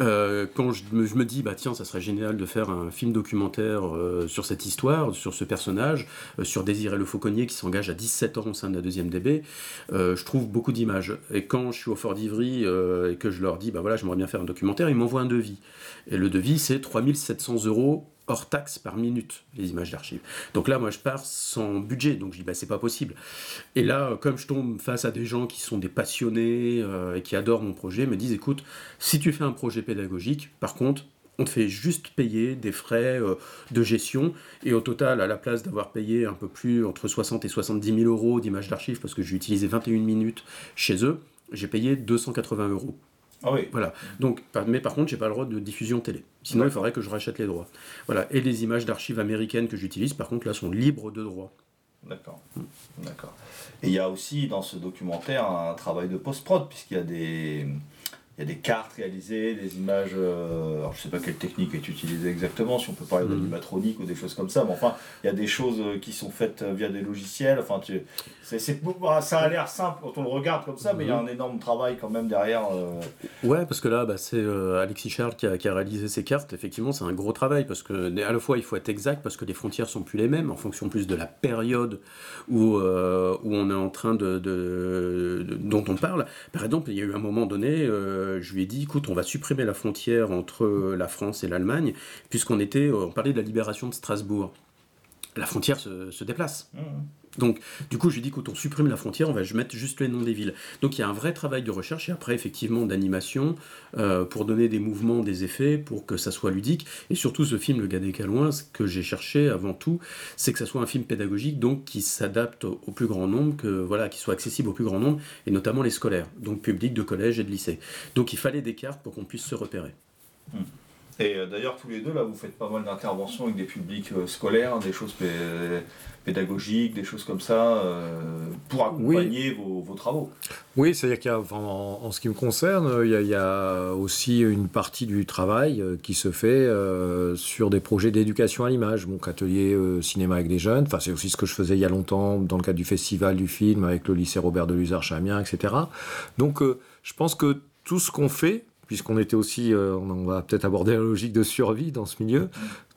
euh, quand je me, dis, bah tiens, ça serait génial de faire un film documentaire euh, sur cette histoire, sur ce personnage, euh, sur Désiré Le Fauconnier qui s'engage à 17 ans au sein de la deuxième DB, je trouve beaucoup d'images. Et quand je suis au Fort d'Ivry et que je leur dis, bah voilà, j'aimerais bien faire un documentaire, ils m'envoient un devis. Et le devis, c'est 3700 euros hors taxe par minute, les images d'archives. Donc là, moi, je pars sans budget, donc je dis, bah, c'est pas possible. Et là, comme je tombe face à des gens qui sont des passionnés euh, et qui adorent mon projet, me disent, écoute, si tu fais un projet pédagogique, par contre, on te fait juste payer des frais euh, de gestion et au total, à la place d'avoir payé un peu plus entre 60 et 70 000 euros d'images d'archives parce que j'ai utilisé 21 minutes chez eux, j'ai payé 280 euros. Ah oui. Voilà. Donc, mais par contre, j'ai pas le droit de diffusion télé. Sinon, il faudrait que je rachète les droits. Voilà. Et les images d'archives américaines que j'utilise, par contre, là, sont libres de droit. D'accord. D'accord. Et il y a aussi dans ce documentaire un travail de post-prod, puisqu'il y a des. Il y a des cartes réalisées, des images. euh, alors je sais pas quelle technique est utilisée exactement, si on peut parler d'animatronique ou des choses comme ça, mais enfin, il y a des choses euh, qui sont faites euh, via des logiciels. Enfin, tu, c'est, c'est- bah, ça a l'air simple quand on le regarde comme ça, mais il y a un énorme travail quand même derrière. euh, Ouais, parce que là, bah, c'est euh, Alexis Charles qui a, qui a réalisé ces cartes. Effectivement, c'est un gros travail parce que à la fois il faut être exact parce que les frontières sont plus les mêmes en fonction plus de la période où, euh, où on est en train de, de- de- dont on parle. Par exemple, il y a eu un moment donné, euh, je lui ai dit, écoute, on va supprimer la frontière entre la France et l'Allemagne puisqu'on était, on parlait de la libération de Strasbourg. La frontière se, se déplace. Donc, du coup, je dis, écoute, on supprime la frontière, on va mettre juste les noms des villes. Donc, il y a un vrai travail de recherche et après, effectivement, d'animation euh, pour donner des mouvements, des effets, pour que ça soit ludique. Et surtout, ce film, Le Gars des Calouins, ce que j'ai cherché avant tout, c'est que ça soit un film pédagogique, donc qui s'adapte au plus grand nombre, que voilà, qui soit accessible au plus grand nombre, et notamment les scolaires, donc public de collège et de lycée. Donc, il fallait des cartes pour qu'on puisse se repérer. Et euh, d'ailleurs, tous les deux, là, vous faites pas mal d'interventions avec des publics euh, scolaires, des choses pé- pédagogiques, des choses comme ça, euh, pour accompagner vos, vos travaux. Oui, c'est-à-dire qu'il y a, enfin, en, en ce qui me concerne, il y, a, il y a aussi une partie du travail qui se fait euh, sur des projets d'éducation à l'image, donc atelier euh, cinéma avec des jeunes. Enfin, c'est aussi ce que je faisais il y a longtemps dans le cadre du festival du film avec le lycée Robert de Amiens, etc. Donc, euh, je pense que tout ce qu'on fait, puisqu'on était aussi, euh, on va peut-être aborder la logique de survie dans ce milieu,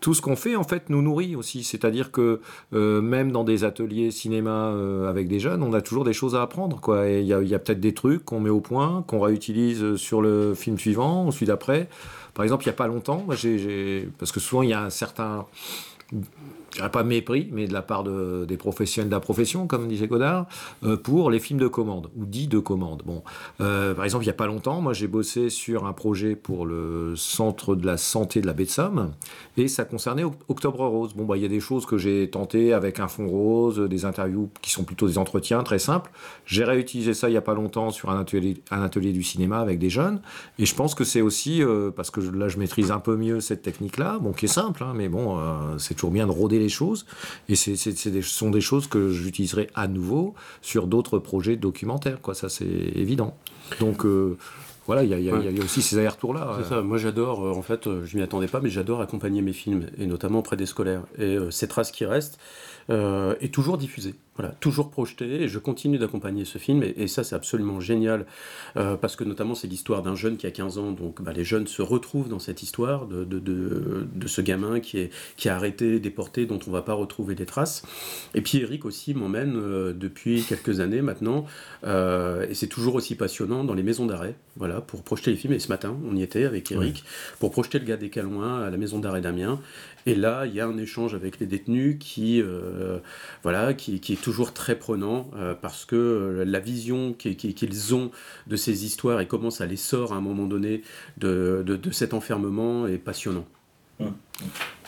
tout ce qu'on fait en fait nous nourrit aussi. C'est-à-dire que euh, même dans des ateliers cinéma euh, avec des jeunes, on a toujours des choses à apprendre. Il y a, peut-être des trucs qu'on met au point, qu'on réutilise sur le film suivant, celui d'après. Par exemple, il n'y a pas longtemps, moi, j'ai- parce que souvent il y a un certain pas mépris, mais de la part de- des professionnels de la profession, comme disait Godard, euh, pour les films de commande, ou dits de commande. Bon, euh, par exemple, il n'y a pas longtemps, moi j'ai bossé sur un projet pour le Centre de la Santé de la baie de Somme, et ça concernait Oc- Octobre Rose. Bon, bah, il y a des choses que j'ai tentées avec un fond rose, des interviews qui sont plutôt des entretiens très simples. J'ai réutilisé ça il n'y a pas longtemps sur un atelier, un atelier du cinéma avec des jeunes, et je pense que c'est aussi, euh, parce que là je maîtrise un peu mieux cette technique-là, bon, qui est simple, hein, mais bon, c'est toujours bien de rôder les choses, et ce sont des choses que j'utiliserai à nouveau sur d'autres projets documentaires, quoi, ça c'est évident. Donc euh, voilà, il y, a- y y aussi ces allers-retours-là. C'est ça, moi j'adore, euh, en fait, euh, je m'y attendais pas, mais j'adore accompagner mes films, et notamment auprès des scolaires. Et euh, ces traces qui restent euh, est toujours diffusée, voilà, toujours projetée, et je continue d'accompagner ce film, et, et ça c'est absolument génial, euh, parce que notamment c'est l'histoire d'un jeune qui a 15 ans, donc bah, les jeunes se retrouvent dans cette histoire de, de, de, de ce gamin qui est, qui est arrêté, déporté, dont on va pas retrouver des traces. Et puis Eric aussi m'emmène euh, depuis quelques années maintenant, euh, et c'est toujours aussi passionnant dans les maisons d'arrêt, voilà, pour projeter les films. Et ce matin, on y était avec Eric pour projeter le gars des Calouins à la maison d'arrêt d'Amiens. Et là, il y a un échange avec les détenus qui, euh, voilà, qui, qui est toujours très prenant euh, parce que euh, la vision qui- qui- qu'ils ont de ces histoires et comment ça les sort à un moment donné de, de, de cet enfermement est passionnant.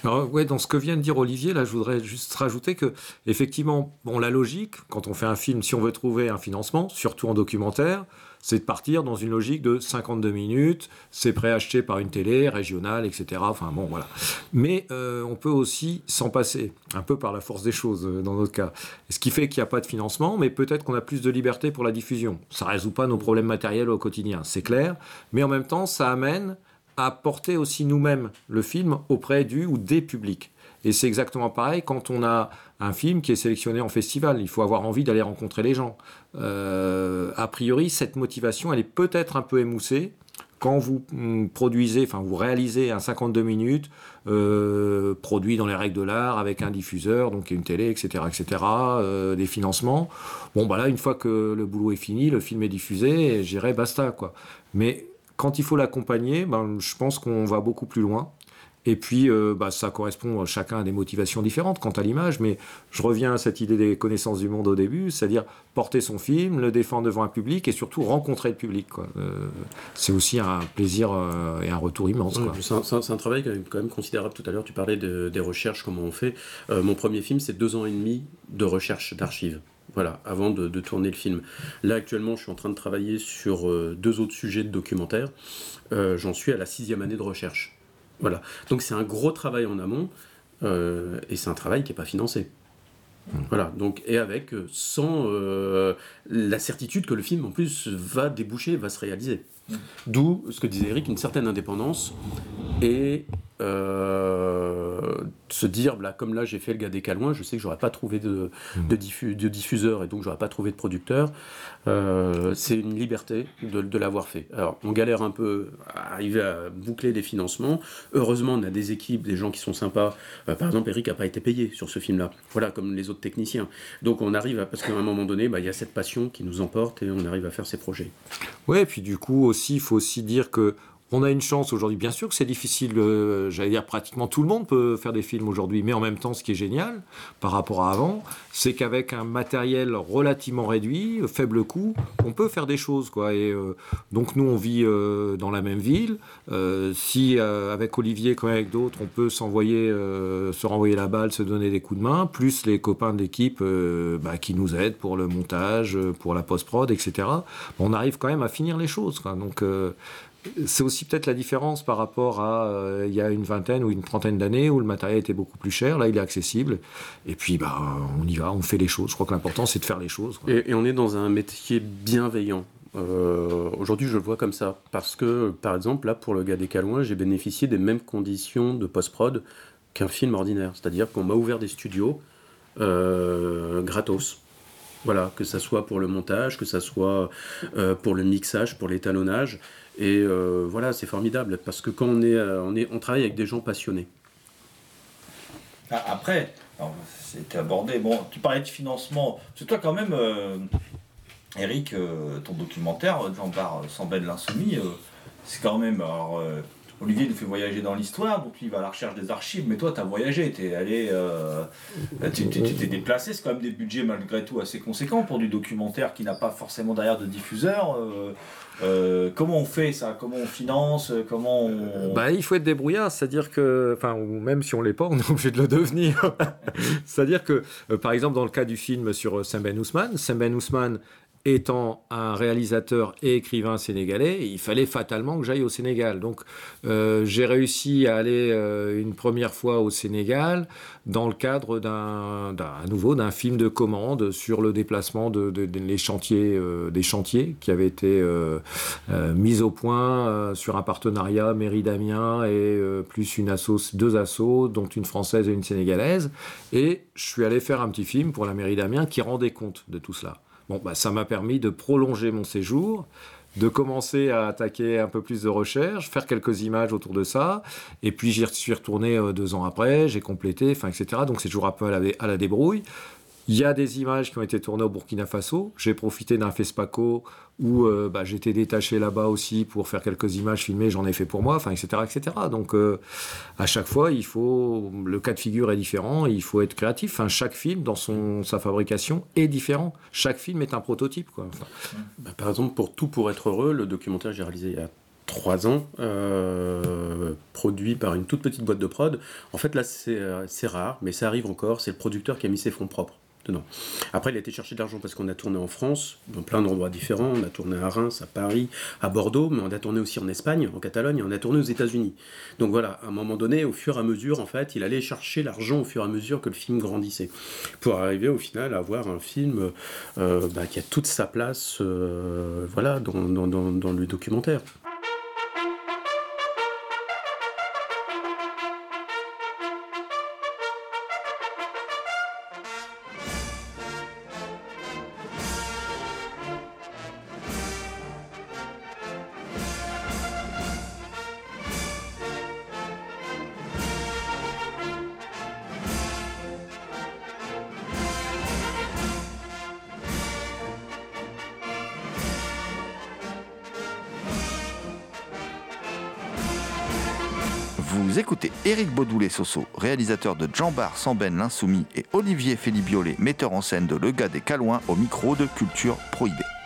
Alors, ouais, dans ce que vient de dire Olivier, là, je voudrais juste rajouter que, effectivement, bon, la logique, quand on fait un film, si on veut trouver un financement, surtout en documentaire, c'est de partir dans une logique de 52 minutes, c'est préacheté par une télé régionale, etc. Enfin bon, voilà. Mais euh, on peut aussi s'en passer, un peu par la force des choses euh, dans notre cas. Ce qui fait qu'il n'y a pas de financement, mais peut-être qu'on a plus de liberté pour la diffusion. Ça ne résout pas nos problèmes matériels au quotidien, c'est clair. Mais en même temps, ça amène à porter aussi nous-mêmes le film auprès du ou des publics. Et c'est exactement pareil quand on a un film qui est sélectionné en festival. Il faut avoir envie d'aller rencontrer les gens. Euh, a priori, cette motivation, elle est peut-être un peu émoussée quand vous mm, produisez, enfin vous réalisez un 52 minutes euh, produit dans les règles de l'art avec un diffuseur, donc une télé, etc., etc., euh, des financements. Bon, bah là, une fois que le boulot est fini, le film est diffusé, j'irai basta, quoi. Mais quand il faut l'accompagner, ben, je pense qu'on va beaucoup plus loin. Et puis, euh, bah, ça correspond chacun à des motivations différentes quant à l'image, mais je reviens à cette idée des connaissances du monde au début, c'est-à-dire porter son film, le défendre devant un public et surtout rencontrer le public. Euh, c'est aussi un plaisir euh, et un retour immense. c'est un, travail quand même, considérable. Tout à l'heure, tu parlais des recherches, comment on fait. mon premier film, c'est deux ans et demi de recherche d'archives. Voilà, avant de, de, tourner le film. Là, actuellement, je suis en train de travailler sur deux autres sujets de documentaire. J'en suis à la sixième année de recherche. Voilà. Donc c'est un gros travail en amont euh, et c'est un travail qui n'est pas financé. Mmh. Voilà, donc, et avec, euh, sans euh, la certitude que le film en plus va déboucher, va se réaliser. Mmh. D'où ce que disait Eric, une certaine indépendance et euh, se dire, là, comme là j'ai fait le gars des Calouins, je sais que j'aurais pas trouvé de, mmh. de, diffuseur et donc j'aurais pas trouvé de producteur. Euh, c'est une liberté de, l'avoir fait. Alors on galère un peu à arriver à boucler des financements. Heureusement on a des équipes, des gens qui sont sympas. Euh, par exemple Eric n'a pas été payé sur ce film-là. Voilà, comme les autres techniciens. Donc on arrive à, parce qu'à un moment donné, bah, il y a cette passion qui nous emporte et on arrive à faire ces projets. Ouais, et puis du coup aussi, il faut aussi dire que on a une chance aujourd'hui, bien sûr que c'est difficile, euh, j'allais dire pratiquement tout le monde peut faire des films aujourd'hui, mais en même temps ce qui est génial par rapport à avant, c'est qu'avec un matériel relativement réduit, faible coût, on peut faire des choses. Quoi. Euh, donc nous on vit euh, dans la même ville, si avec Olivier comme avec d'autres on peut s'envoyer, se renvoyer la balle, se donner des coups de main, plus les copains de l'équipe bah, qui nous aident pour le montage, pour la post-prod, etc., on arrive quand même à finir les choses. Donc c'est aussi peut-être la différence par rapport à euh, il y a une vingtaine ou une trentaine d'années où le matériel était beaucoup plus cher. Là, il est accessible. Et puis, bah, on y va, on fait les choses. Je crois que l'important, c'est de faire les choses. Et, on est dans un métier bienveillant. Euh, aujourd'hui, je le vois comme ça. Parce que, par exemple, là, pour le gars des Calouins, j'ai bénéficié des mêmes conditions de post-prod qu'un film ordinaire. C'est-à-dire qu'on m'a ouvert des studios euh, gratos. Voilà, que ça soit pour le montage, que ça soit pour le mixage, pour l'étalonnage. Et euh, voilà, c'est formidable parce que quand on est, euh, on est, on travaille avec des gens passionnés. Ah, après, c'était abordé. Bon, tu parlais de financement. C'est toi quand même, euh, Eric, ton documentaire, Jean Bar sans l'insoumis, c'est quand même. Alors, Olivier nous fait voyager dans l'histoire, donc lui il va à la recherche des archives, mais toi tu as voyagé, tu es allé, tu t'es déplacé, c'est quand même des budgets malgré tout assez conséquents pour du documentaire qui n'a pas forcément derrière de diffuseur. Euh, comment on fait ça Comment on finance Comment. Bah, il faut être débrouillard, c'est-à-dire que, enfin, même si on l'est pas, on est obligé de le devenir. c'est-à-dire que, euh, par exemple, dans le cas du film sur Sam Ben Ousmane, Sam Ben Ousmane étant un réalisateur et écrivain sénégalais, il fallait fatalement que j'aille au Sénégal. Donc euh, j'ai réussi à aller euh, une première fois au Sénégal dans le cadre d'un, nouveau d'un film de commande sur le déplacement de, chantiers, euh, des chantiers qui avaient été mis au point sur un partenariat mairie d'Amiens et plus deux assos, dont une française et une sénégalaise. Et je suis allé faire un petit film pour la mairie d'Amiens qui rendait compte de tout cela. Bon, bah, ça m'a permis de prolonger mon séjour, de commencer à attaquer un peu plus de recherche, faire quelques images autour de ça, et puis j'y suis retourné euh, deux ans après, j'ai complété, enfin, etc. Donc c'est toujours un peu à la, à la débrouille. Il y a des images qui ont été tournées au Burkina Faso. J'ai profité d'un FESPACO où euh, bah, j'étais détaché là-bas aussi pour faire quelques images filmées, j'en ai fait pour moi, enfin, etc., etc. Donc, euh, à chaque fois, il faut, le cas de figure est différent, il faut être créatif. Enfin, chaque film, dans son, sa fabrication, est différent. Chaque film est un prototype, quoi. Bah, par exemple, pour Tout pour être heureux, le documentaire que j'ai réalisé il y a trois ans, euh, produit par une toute petite boîte de prod. En fait, là, c'est rare, mais ça arrive encore. C'est le producteur qui a mis ses fonds propres Après, il a été chercher de l'argent parce qu'on a tourné en France, dans plein d'endroits différents. On a tourné à Reims, à Paris, à Bordeaux, mais on a tourné aussi en Espagne, en Catalogne, et on a tourné aux États-Unis. Donc voilà, à un moment donné, au fur et à mesure, en fait, il allait chercher l'argent au fur et à mesure que le film grandissait, pour arriver au final à avoir un film euh, bah, qui a toute sa place, euh, voilà, dans le documentaire. Réalisateur de Jambar Samben l'Insoumis et Olivier Félibiolet, metteur en scène de Le Gars des Calouins au micro de Culture Prohibée.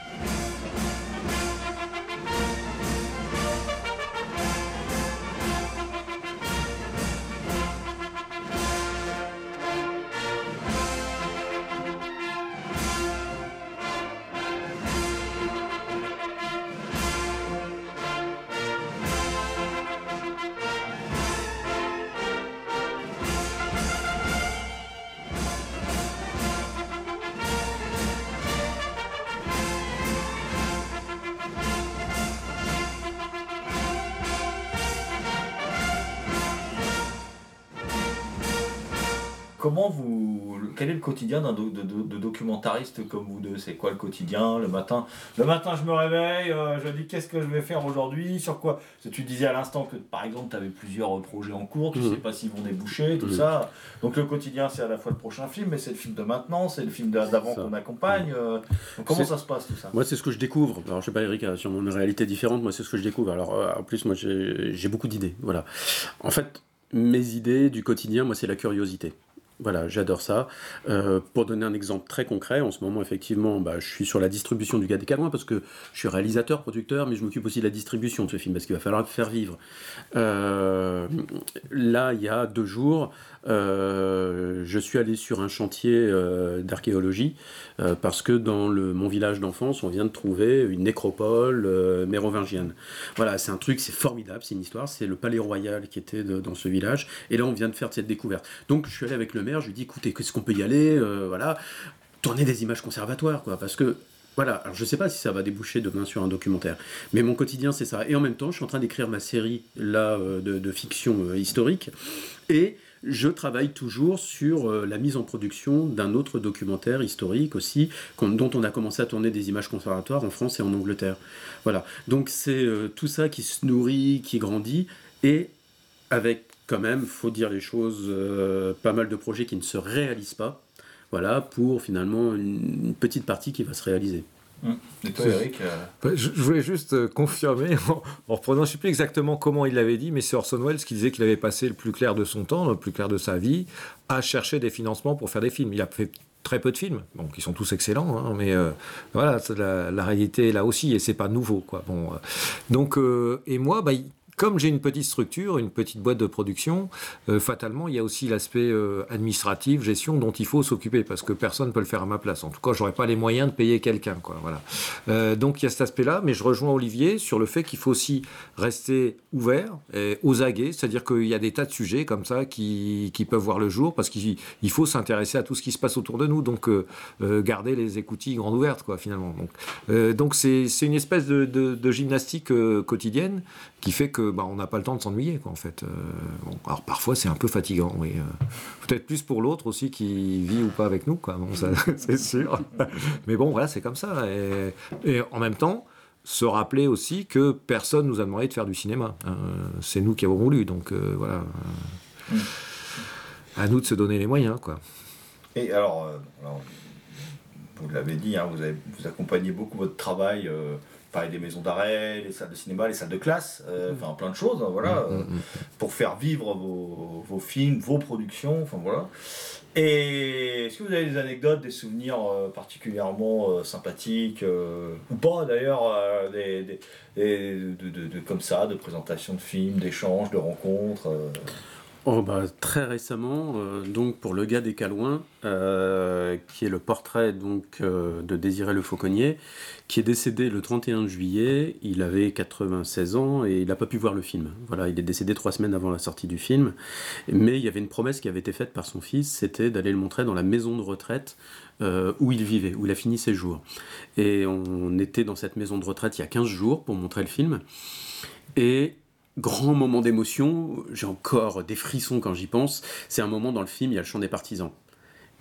Comment vous. Quel est le quotidien d'un do- de, de- de documentariste comme vous deux? C'est quoi le quotidien Le matin, le matin je me réveille, euh, je dis qu'est-ce que je vais faire aujourd'hui? Sur quoi? Tu disais à l'instant que par exemple tu avais plusieurs euh, projets en cours, tu Mhm. sais pas s'ils vont déboucher, tout ça. Donc le quotidien c'est à la fois le prochain film, mais c'est le film de maintenant, c'est le film d'avant qu'on accompagne. euh, donc comment ça se passe tout ça? Moi, c'est ce que je découvre. Alors, je sais pas, Eric a sûrement une réalité différente. Moi, c'est ce que je découvre. Alors, euh, en plus, moi, j'ai j'ai beaucoup d'idées. Voilà. En fait, mes idées du quotidien, moi, c'est la curiosité. Voilà, j'adore ça. Euh, pour donner un exemple très concret, en ce moment, effectivement, bah, je suis sur la distribution du Calouins parce que je suis réalisateur, producteur, mais je m'occupe aussi de la distribution de ce film parce qu'il va falloir le faire vivre. Euh, là, il y a deux jours, euh, je suis allé sur un chantier euh, d'archéologie euh, parce que dans le, mon village d'enfance, on vient de trouver une nécropole mérovingienne. Voilà, c'est un truc, c'est formidable, c'est une histoire. C'est le palais royal qui était dans ce village. Et là, on vient de faire cette découverte. Donc, je suis allé avec le maire, je lui ai dit, écoutez, qu'est-ce qu'on peut y aller Voilà, tourner des images conservatoires, quoi, parce que. Voilà, alors je sais pas si ça va déboucher demain sur un documentaire, mais mon quotidien c'est ça. Et en même temps, je suis en train d'écrire ma série là de, fiction historique, et je travaille toujours sur euh, la mise en production d'un autre documentaire historique aussi, dont on a commencé à tourner des images conservatoires en France et en Angleterre. Voilà, donc c'est euh, tout ça qui se nourrit, qui grandit, et avec quand même, faut dire les choses, euh, pas mal de projets qui ne se réalisent pas. Voilà, pour finalement une petite partie qui va se réaliser. Et toi, Eric euh, Bah, Je, je voulais juste euh, confirmer, en, en reprenant, je ne sais plus exactement comment il l'avait dit, mais c'est Orson Welles qui disait qu'il avait passé le plus clair de son temps, le plus clair de sa vie, à chercher des financements pour faire des films. Il a fait très peu de films, donc ils sont tous excellents, hein, mais euh, voilà, la, la réalité est là aussi, et c'est pas nouveau, quoi. Bon, euh, donc, et moi, bah, comme j'ai une petite structure, une petite boîte de production, euh, fatalement, il y a aussi l'aspect euh, administratif, gestion dont il faut s'occuper parce que personne ne peut le faire à ma place. En tout cas, j'aurais pas les moyens de payer quelqu'un. Voilà. Euh, donc il y a cet aspect-là, mais je rejoins Olivier sur le fait qu'il faut aussi rester ouvert, aux aguets, c'est-à-dire qu'il y a des tas de sujets comme ça qui, peuvent voir le jour parce qu'il il faut s'intéresser à tout ce qui se passe autour de nous, donc garder les écoutilles grandes ouvertes, quoi, finalement. Donc c'est une espèce de, gymnastique quotidienne qui fait que bah, on n'a pas le temps de s'ennuyer, quoi, en fait. Euh, alors parfois c'est un peu fatigant, oui. euh, Peut-être plus pour l'autre aussi qui vit ou pas avec nous, quoi. C'est sûr. Mais bon, voilà, c'est comme ça. Et, en même temps, se rappeler aussi que personne nous a demandé de faire du cinéma. hein. c'est nous qui avons voulu, donc euh, voilà. À nous de se donner les moyens, quoi. Et alors, vous l'avez dit, hein, vous, vous accompagnez beaucoup votre travail pareil des maisons d'arrêt, les salles de cinéma, les salles de classe, euh, enfin plein de choses, hein, voilà, euh, pour faire vivre vos, vos films, vos productions, enfin voilà. Et est-ce que vous avez des anecdotes, des souvenirs euh, particulièrement sympathiques, ou pas d'ailleurs, des, des- des- de, de- de- comme ça, de présentations de films, d'échanges, de rencontres Oh bah, très récemment, euh, donc pour Le gars des Calouins, euh, qui est le portrait donc euh, de Désiré Le Fauconnier, qui est décédé le 31 juillet. Il avait 96 ans et il n'a pas pu voir le film. Voilà, il est décédé trois semaines avant la sortie du film. Mais il y avait une promesse qui avait été faite par son fils, c'était d'aller le montrer dans la maison de retraite euh, où il vivait, où il a fini ses jours. Et on était dans cette maison de retraite il y a 15 jours pour montrer le film. Et grand moment d'émotion, j'ai encore des frissons quand j'y pense. C'est un moment dans le film, il y a le chant des partisans.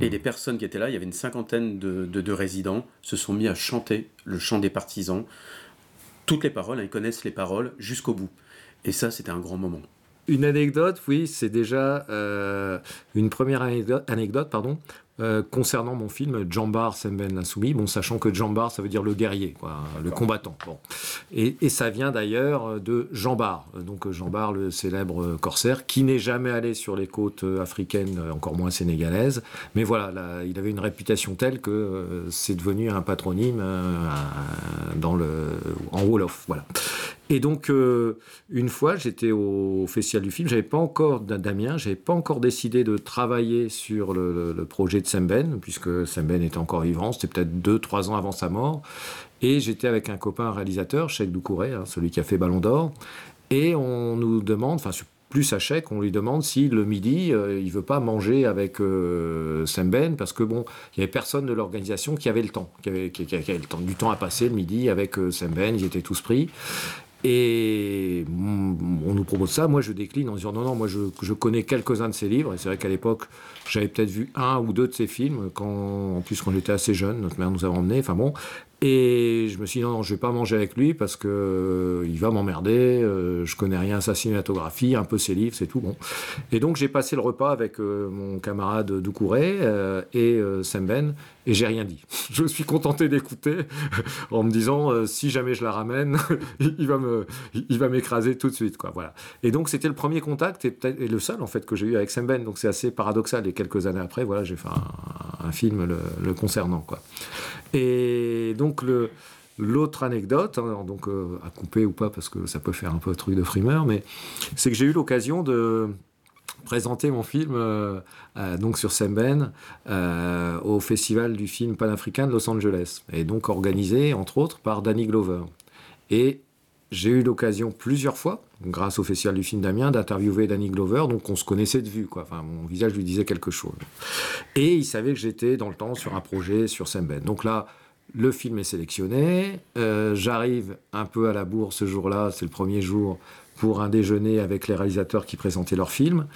Et les personnes qui étaient là, il y avait une cinquantaine de, de- de résidents, se sont mis à chanter le chant des partisans. Toutes les paroles, hein, ils connaissent les paroles jusqu'au bout. Et ça, c'était un grand moment. Une anecdote, oui, c'est déjà euh, une première anecdote, anecdote pardon, euh, concernant mon film Jambar Semben Assoumi, bon, sachant que Jambar, ça veut dire le guerrier, quoi, le combattant. Bon. Et, et ça vient d'ailleurs de Jambar, donc Jambar, le célèbre corsaire, qui n'est jamais allé sur les côtes africaines, encore moins sénégalaises. Mais voilà, là, il avait une réputation telle que euh, c'est devenu un patronyme euh, dans le, en Wolof. Voilà. Et donc, euh, une fois, j'étais au Festival du film, j'avais pas encore, Damien, j'avais pas encore décidé de travailler sur le- le projet de Semben, puisque Semben était encore vivant, c'était peut-être deux, trois ans avant sa mort. Et j'étais avec un copain réalisateur, Cheikh Doucouré, hein, celui qui a fait Ballon d'Or, et on nous demande, enfin, plus à Cheikh, on lui demande si le midi, euh, il veut pas manger avec euh, Semben, parce que bon, il y avait personne de l'organisation qui avait le temps, qui avait, qui- qui avait le temps, du temps à passer le midi avec euh, Semben, ils étaient tous pris. Et on nous propose ça. Moi, je décline en disant non, non, moi, je, connais quelques-uns de ses livres. Et c'est vrai qu'à l'époque, j'avais peut-être vu un ou deux de ses films, en plus, quand j'étais assez jeune. Notre mère nous avait emmenés. Enfin bon. Et je me suis dit non, non, je vais pas manger avec lui parce que euh, il va m'emmerder. euh, je connais rien à sa cinématographie, un peu ses livres, c'est tout. Bon. Et donc, j'ai passé le repas avec euh, mon camarade Doucouré euh, et euh, Semben. Et j'ai rien dit. Je me suis contenté d'écouter en me disant si jamais je la ramène, il va m'écraser tout de suite, quoi. Voilà. Et donc c'était le premier contact et peut-être le seul en fait que j'ai eu avec Semben. Donc c'est assez paradoxal. Et quelques années après, voilà, j'ai fait un, un film le, concernant, quoi. Et donc le L'autre anecdote, hein, donc euh, à couper ou pas parce que ça peut faire un peu truc de frimeur, mais c'est que j'ai eu l'occasion de présenter mon film euh, donc sur Semben euh, au festival du film panafricain de Los Angeles et donc organisé entre autres par Danny Glover et j'ai eu l'occasion plusieurs fois grâce au festival du film d'Amiens d'interviewer Danny Glover donc on se connaissait de vue quoi enfin mon visage lui disait quelque chose et il savait que j'étais dans le temps sur un projet sur Semben donc là le film est sélectionné. Euh, J'arrive un peu à la bourre ce jour-là, c'est le premier jour, pour un déjeuner avec les réalisateurs qui présentaient leur film.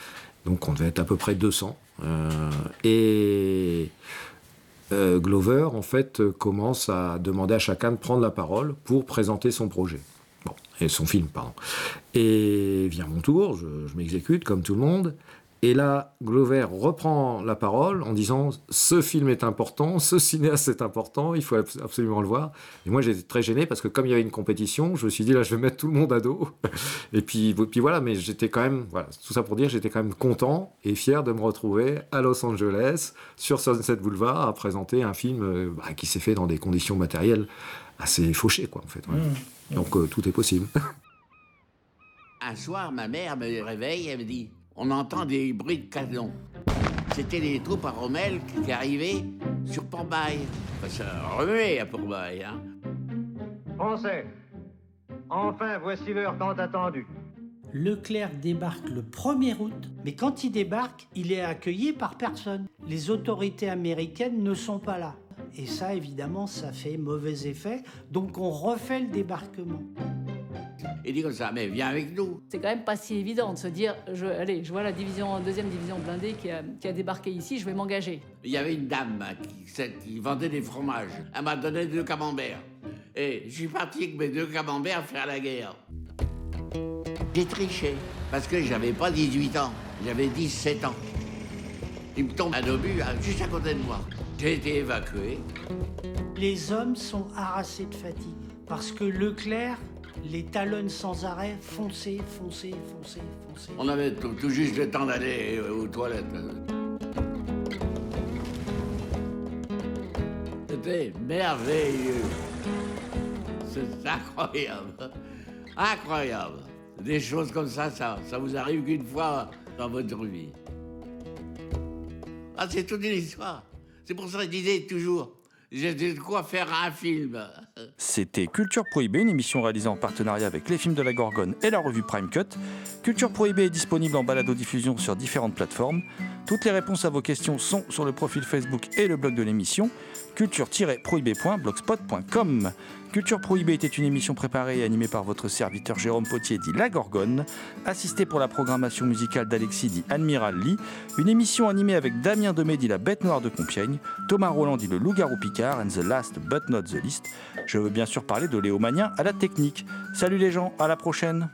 Donc on devait être à peu près 200. Euh, et euh, Glover, en fait, commence à demander à chacun de prendre la parole pour présenter son projet. Et son film, pardon. Et vient mon tour, je, m'exécute comme tout le monde. Et là, Glover reprend la parole en disant ce film est important, ce cinéaste est important, il faut abs- absolument le voir. Et moi, j'étais très gêné parce que comme il y avait une compétition, je me suis dit là, je vais mettre tout le monde à dos. Et puis, puis voilà, mais j'étais quand même, voilà, tout ça pour dire, j'étais quand même content et fier de me retrouver à Los Angeles sur Sunset Boulevard à présenter un film euh, bah, qui s'est fait dans des conditions matérielles assez fauchées, quoi, en fait. voilà. Donc euh, tout est possible. Un soir, ma mère me réveille, elle me dit On entend des bruits de canon. C'était les troupes à Rommel qui arrivées sur Port-Bail. Enfin, ça remuait à Port-Bail, hein. Français, enfin voici l'heure tant attendue. Leclerc débarque le 1er août, mais quand il débarque, il est accueilli par personne. Les autorités américaines ne sont pas là. Et ça, évidemment, ça fait mauvais effet. Donc on refait le débarquement. Il dit comme ça Mais viens avec nous. C'est quand même pas si évident de se dire, je, allez, je vois la division, deuxième division blindée qui a, qui a débarqué ici, je vais m'engager. Il y avait une dame qui, qui vendait des fromages. Elle m'a donné deux camemberts. Et je suis parti avec mes deux camemberts faire la guerre. J'ai triché, parce que j'avais pas 18 ans, j'avais 17 ans. Il me tombe un obus hein, juste à côté de moi. J'ai été évacué. Les hommes sont harassés de fatigue. Parce que Leclerc les talonne sans arrêt, foncez, foncez, foncez, foncez. On avait tout, tout juste le temps d'aller euh, aux toilettes. C'était merveilleux. C'est incroyable. Incroyable. Des choses comme ça, ça, ça vous arrive qu'une fois dans votre vie. Ah, c'est toute une histoire. C'est pour ça que je disais toujours, j'ai de quoi faire un film. C'était Culture Prohibée, une émission réalisée en partenariat avec les films de la Gorgone et la revue Prime Cut. Culture Prohibée est disponible en balado-diffusion sur différentes plateformes. Toutes les réponses à vos questions sont sur le profil Facebook et le blog de l'émission culture-prohibée.blogspot.com. Culture Prohibée était une émission préparée et animée par votre serviteur Jérôme Potier dit La Gorgone, assisté pour la programmation musicale d'Alexis dit Admiral Lee, une émission animée avec Damien Demé dit La Bête Noire de Compiègne, Thomas Roland dit Le Loup-Garou Picard and the Last but not the least. Je veux bien sûr parler de Léo à la technique. Salut les gens, à la prochaine